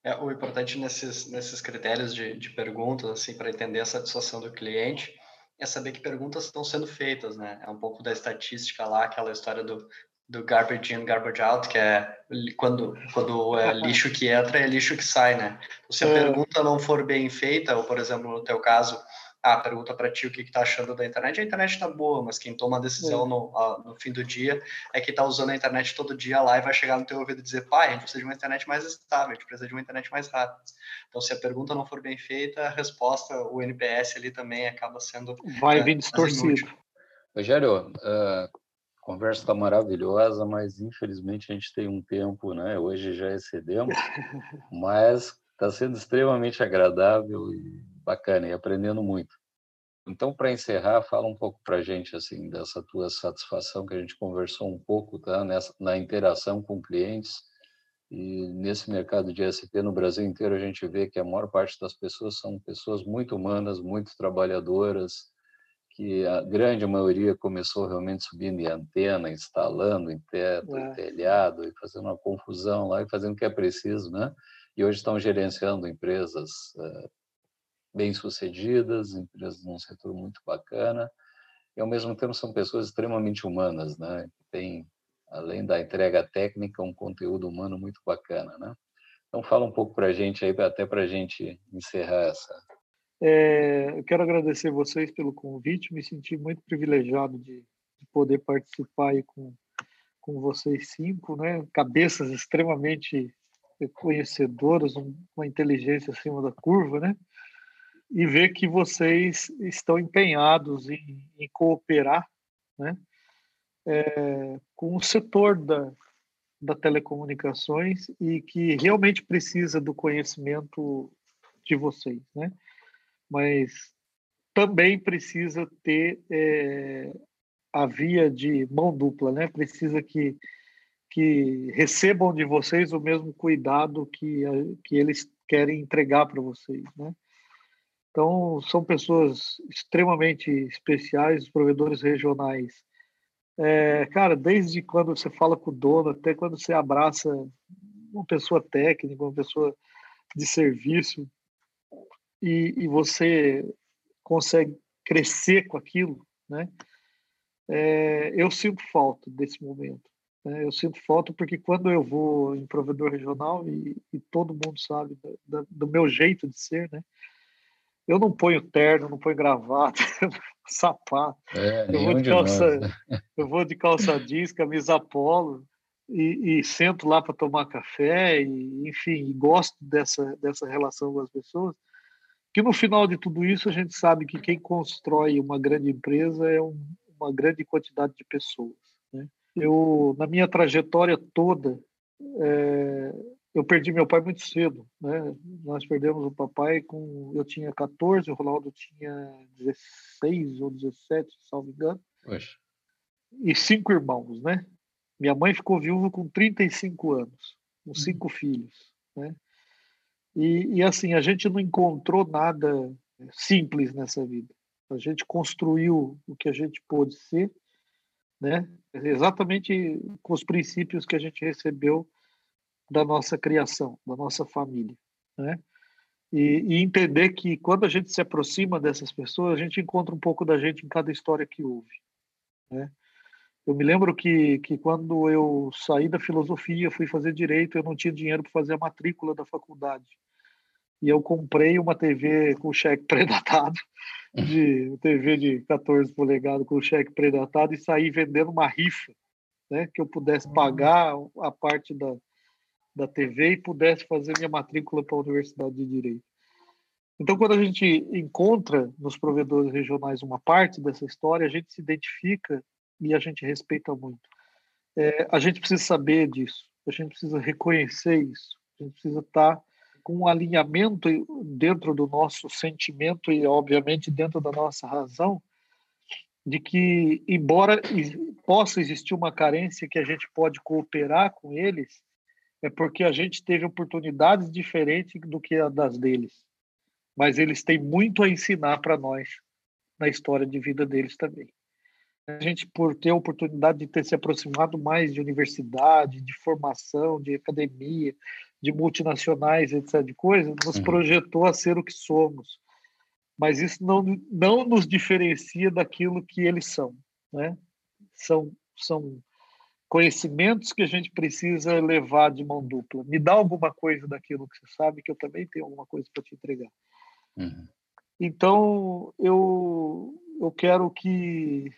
É, o importante nesses, nesses critérios de, de perguntas, assim, para entender a satisfação do cliente, é saber que perguntas estão sendo feitas, né? É um pouco da estatística lá, aquela história do, do garbage in, garbage out, que é quando, quando é lixo que entra, é lixo que sai, né? Se a é. pergunta não for bem feita, ou, por exemplo, no teu caso, ah, pergunta para ti o que, está achando da internet, a internet está boa, mas quem toma a decisão é. no, a, no, fim do dia é que está usando a internet todo dia lá e vai chegar no teu ouvido e dizer, pai, a gente precisa de uma internet mais estável, a gente precisa de uma internet mais rápida. Então, se a pergunta não for bem feita, a resposta, o NPS ali também acaba sendo... Vai vir distorcido. Rogério, a conversa está maravilhosa, mas infelizmente a gente tem um tempo, né? Hoje já excedemos, mas está sendo extremamente agradável e bacana e aprendendo muito. Então, para encerrar, fala um pouco para a gente assim dessa tua satisfação que a gente conversou um pouco, tá? Nessa, na interação com clientes e nesse mercado de SP no Brasil inteiro a gente vê que a maior parte das pessoas são pessoas muito humanas, muito trabalhadoras, que a grande maioria começou realmente subindo em antena, instalando em teto, é. em telhado e fazendo uma confusão lá e fazendo o que é preciso, né? E hoje estão gerenciando empresas uh, bem-sucedidas, empresas num setor muito bacana, e ao mesmo tempo são pessoas extremamente humanas, né? Tem, além da entrega técnica, um conteúdo humano muito bacana, né? Então fala um pouco para a gente aí, até para a gente encerrar essa. É, eu quero agradecer vocês pelo convite, me senti muito privilegiado de, de poder participar aí com, com vocês cinco, né? Cabeças extremamente conhecedoras, uma inteligência acima da curva, né? E ver que vocês estão empenhados em, em cooperar né, é, com o setor da, da telecomunicações e que realmente precisa do conhecimento de vocês, né? Mas também precisa ter é, a via de mão dupla, né? Precisa que que recebam de vocês o mesmo cuidado que que eles querem entregar para vocês, né? Então, são pessoas extremamente especiais, os provedores regionais. É, cara, desde quando você fala com o dono, até quando você abraça uma pessoa técnica, uma pessoa de serviço, e, e você consegue crescer com aquilo, né? É, eu sinto falta desse momento. Né? Eu sinto falta porque quando eu vou em provedor regional, e, e todo mundo sabe do, do meu jeito de ser, né? Eu não ponho terno, não ponho gravata, sapato. É, eu, vou de calça, né? eu vou de calça jeans, camisa polo e, e sento lá para tomar café e, enfim, gosto dessa dessa relação com as pessoas. Que no final de tudo isso a gente sabe que quem constrói uma grande empresa é um, uma grande quantidade de pessoas. Né? Eu na minha trajetória toda é, eu perdi meu pai muito cedo, né? Nós perdemos o papai com eu tinha 14, o Ronaldo tinha 16 ou 17, se não me engano. E cinco irmãos, né? Minha mãe ficou viúva com 35 anos, com uhum. cinco filhos, né? E, e assim, a gente não encontrou nada simples nessa vida. A gente construiu o que a gente pôde ser, né? Exatamente com os princípios que a gente recebeu da nossa criação, da nossa família, né? E, e, entender que quando a gente se aproxima dessas pessoas, a gente encontra um pouco da gente em cada história que houve, né? Eu me lembro que, que quando eu saí da filosofia, fui fazer direito, eu não tinha dinheiro para fazer a matrícula da faculdade. E eu comprei uma TV com cheque predatado, de TV de 14 polegadas com cheque predatado e saí vendendo uma rifa, né, que eu pudesse pagar a parte da, da TV e pudesse fazer minha matrícula para a Universidade de Direito. Então, quando a gente encontra nos provedores regionais uma parte dessa história, a gente se identifica e a gente respeita muito. É, a gente precisa saber disso, a gente precisa reconhecer isso, a gente precisa estar com um alinhamento dentro do nosso sentimento e, obviamente, dentro da nossa razão, de que, embora possa existir uma carência que a gente pode cooperar com eles, é porque a gente teve oportunidades diferentes do que a das deles. Mas eles têm muito a ensinar para nós na história de vida deles também a gente por ter a oportunidade de ter se aproximado mais de universidade, de formação, de academia, de multinacionais, etc. de coisa, nos uhum. projetou a ser o que somos. Mas isso não, não nos diferencia daquilo que eles são, né? São são conhecimentos que a gente precisa levar de mão dupla. Me dá alguma coisa daquilo que você sabe que eu também tenho alguma coisa para te entregar. Uhum. Então eu eu quero que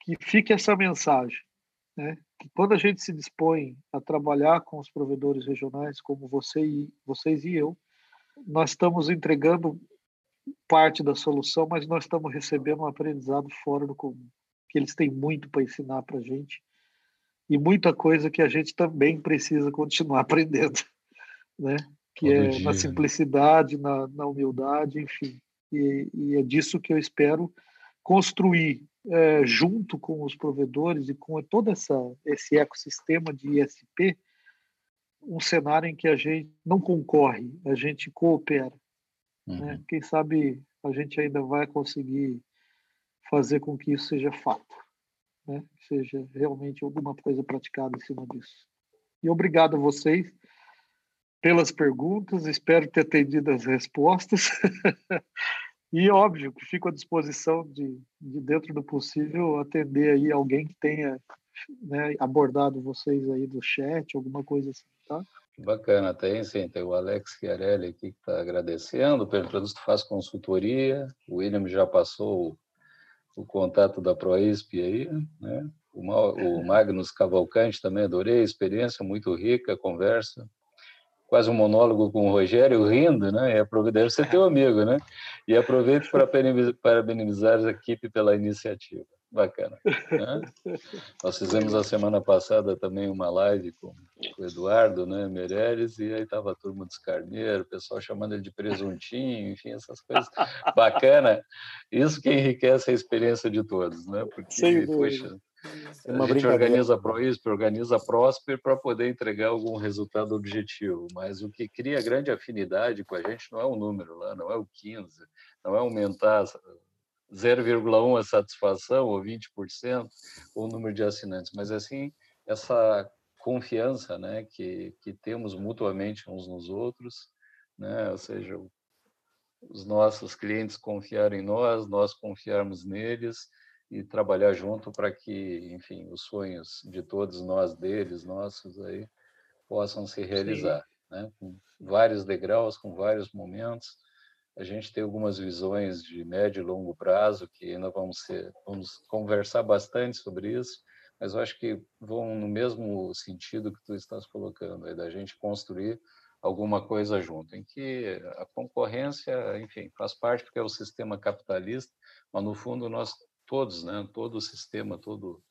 que fique essa mensagem, né? Que quando a gente se dispõe a trabalhar com os provedores regionais, como você e vocês e eu, nós estamos entregando parte da solução, mas nós estamos recebendo um aprendizado fora do comum, que eles têm muito para ensinar para a gente e muita coisa que a gente também precisa continuar aprendendo, né? Que Todo é dia, na né? simplicidade, né? na, na humildade, enfim. E, e é disso que eu espero construir é, junto com os provedores e com todo essa, esse ecossistema de ISP, um cenário em que a gente não concorre, a gente coopera. Né? Uhum. Né? Quem sabe a gente ainda vai conseguir fazer com que isso seja fato, né? seja realmente alguma coisa praticada em cima disso. E obrigado a vocês pelas perguntas, espero ter atendido as respostas. E óbvio que fico à disposição de, de dentro do possível, atender aí alguém que tenha né, abordado vocês aí do chat, alguma coisa assim, tá? Bacana, tem sim, tem o Alex Chiarelli aqui que está agradecendo, se tu faz consultoria, o William já passou o, contato da ProISP aí, né? O, Magnus Cavalcante também adorei, experiência muito rica, conversa, quase um monólogo com o Rogério, rindo, né? E deve ser teu amigo, né? E aproveito para parabenizar a equipe pela iniciativa. Bacana. Né? Nós fizemos a semana passada também uma live com o Eduardo né, Meirelles, e aí estava a turma dos Carneiro, o pessoal chamando ele de presuntinho, enfim, essas coisas. Bacana. Isso que enriquece a experiência de todos, né? Porque, poxa, uma a gente organiza ProISP, organiza Prosper para poder entregar algum resultado objetivo, mas o que cria grande afinidade com a gente não é o número lá, não é o 15, não é aumentar 0,1 a satisfação ou 20% ou o número de assinantes, mas assim essa confiança, né, que que temos mutuamente uns nos outros, né, ou seja, os nossos clientes confiarem em nós, nós confiarmos neles e trabalhar junto para que, enfim, os sonhos de todos nós, deles, nossos aí, possam se realizar, né? Com vários degraus, com vários momentos. A gente tem algumas visões de médio e longo prazo que ainda vamos ser, vamos conversar bastante sobre isso, mas eu acho que vão no mesmo sentido que tu estás colocando, aí da gente construir alguma coisa junto, em que a concorrência, enfim, faz parte porque é o sistema capitalista, mas no fundo nós todos, né? Todo o sistema, todo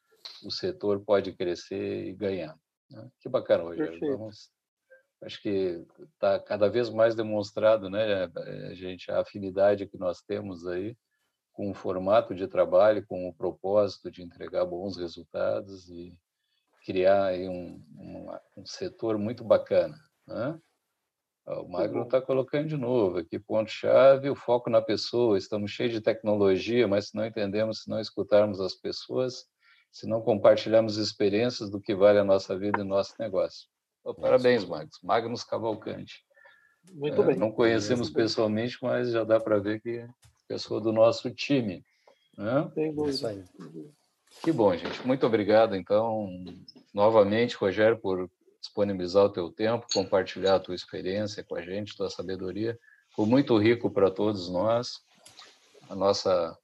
o setor pode crescer e ganhar. Né? Que bacana, Rogério. Vamos, acho que está cada vez mais demonstrado, né, gente, a afinidade que nós temos aí com o formato de trabalho, com o propósito de entregar bons resultados e criar aí um, um, um setor muito bacana, né? O Magno está colocando de novo aqui, ponto-chave, o foco na pessoa. Estamos cheios de tecnologia, mas se não entendemos, se não escutarmos as pessoas, se não compartilharmos experiências do que vale a nossa vida e nosso negócio. Então, parabéns, Magnus. Magnus Cavalcante. Muito é, bem. Não conhecemos pessoalmente, mas já dá para ver que é pessoa do nosso time. Né? Tem dúvida. Que bom, gente. Muito obrigado, então, novamente, Rogério, por disponibilizar o teu tempo, compartilhar a tua experiência com a gente, tua sabedoria. Foi muito rico para todos nós. A nossa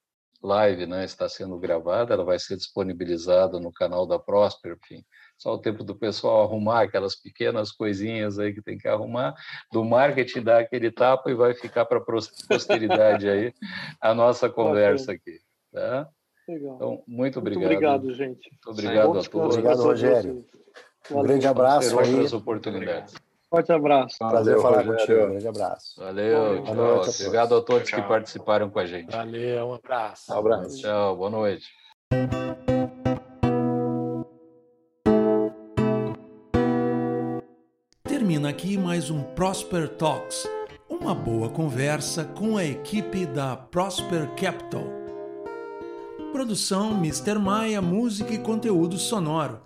live né, está sendo gravada, ela vai ser disponibilizada no canal da Prosper, enfim. Só o tempo do pessoal arrumar aquelas pequenas coisinhas aí que tem que arrumar, do marketing dar aquele tapa e vai ficar para a posteridade aí a nossa conversa aqui. Tá? Legal. Então, muito obrigado. Muito obrigado, gente. Muito obrigado a todos. Obrigado, Rogério. Um grande abraço aí. outras oportunidades. Forte abraço. Prazer Valeu, falar Rogério. contigo. Um grande abraço. Valeu. Boa noite. Obrigado a todos tchau. que participaram com a gente. Valeu, um abraço. Um abraço. Tchau, boa noite. Termina aqui mais um Prosper Talks, uma boa conversa com a equipe da Prosper Capital. Produção Mr. Maia, música e conteúdo sonoro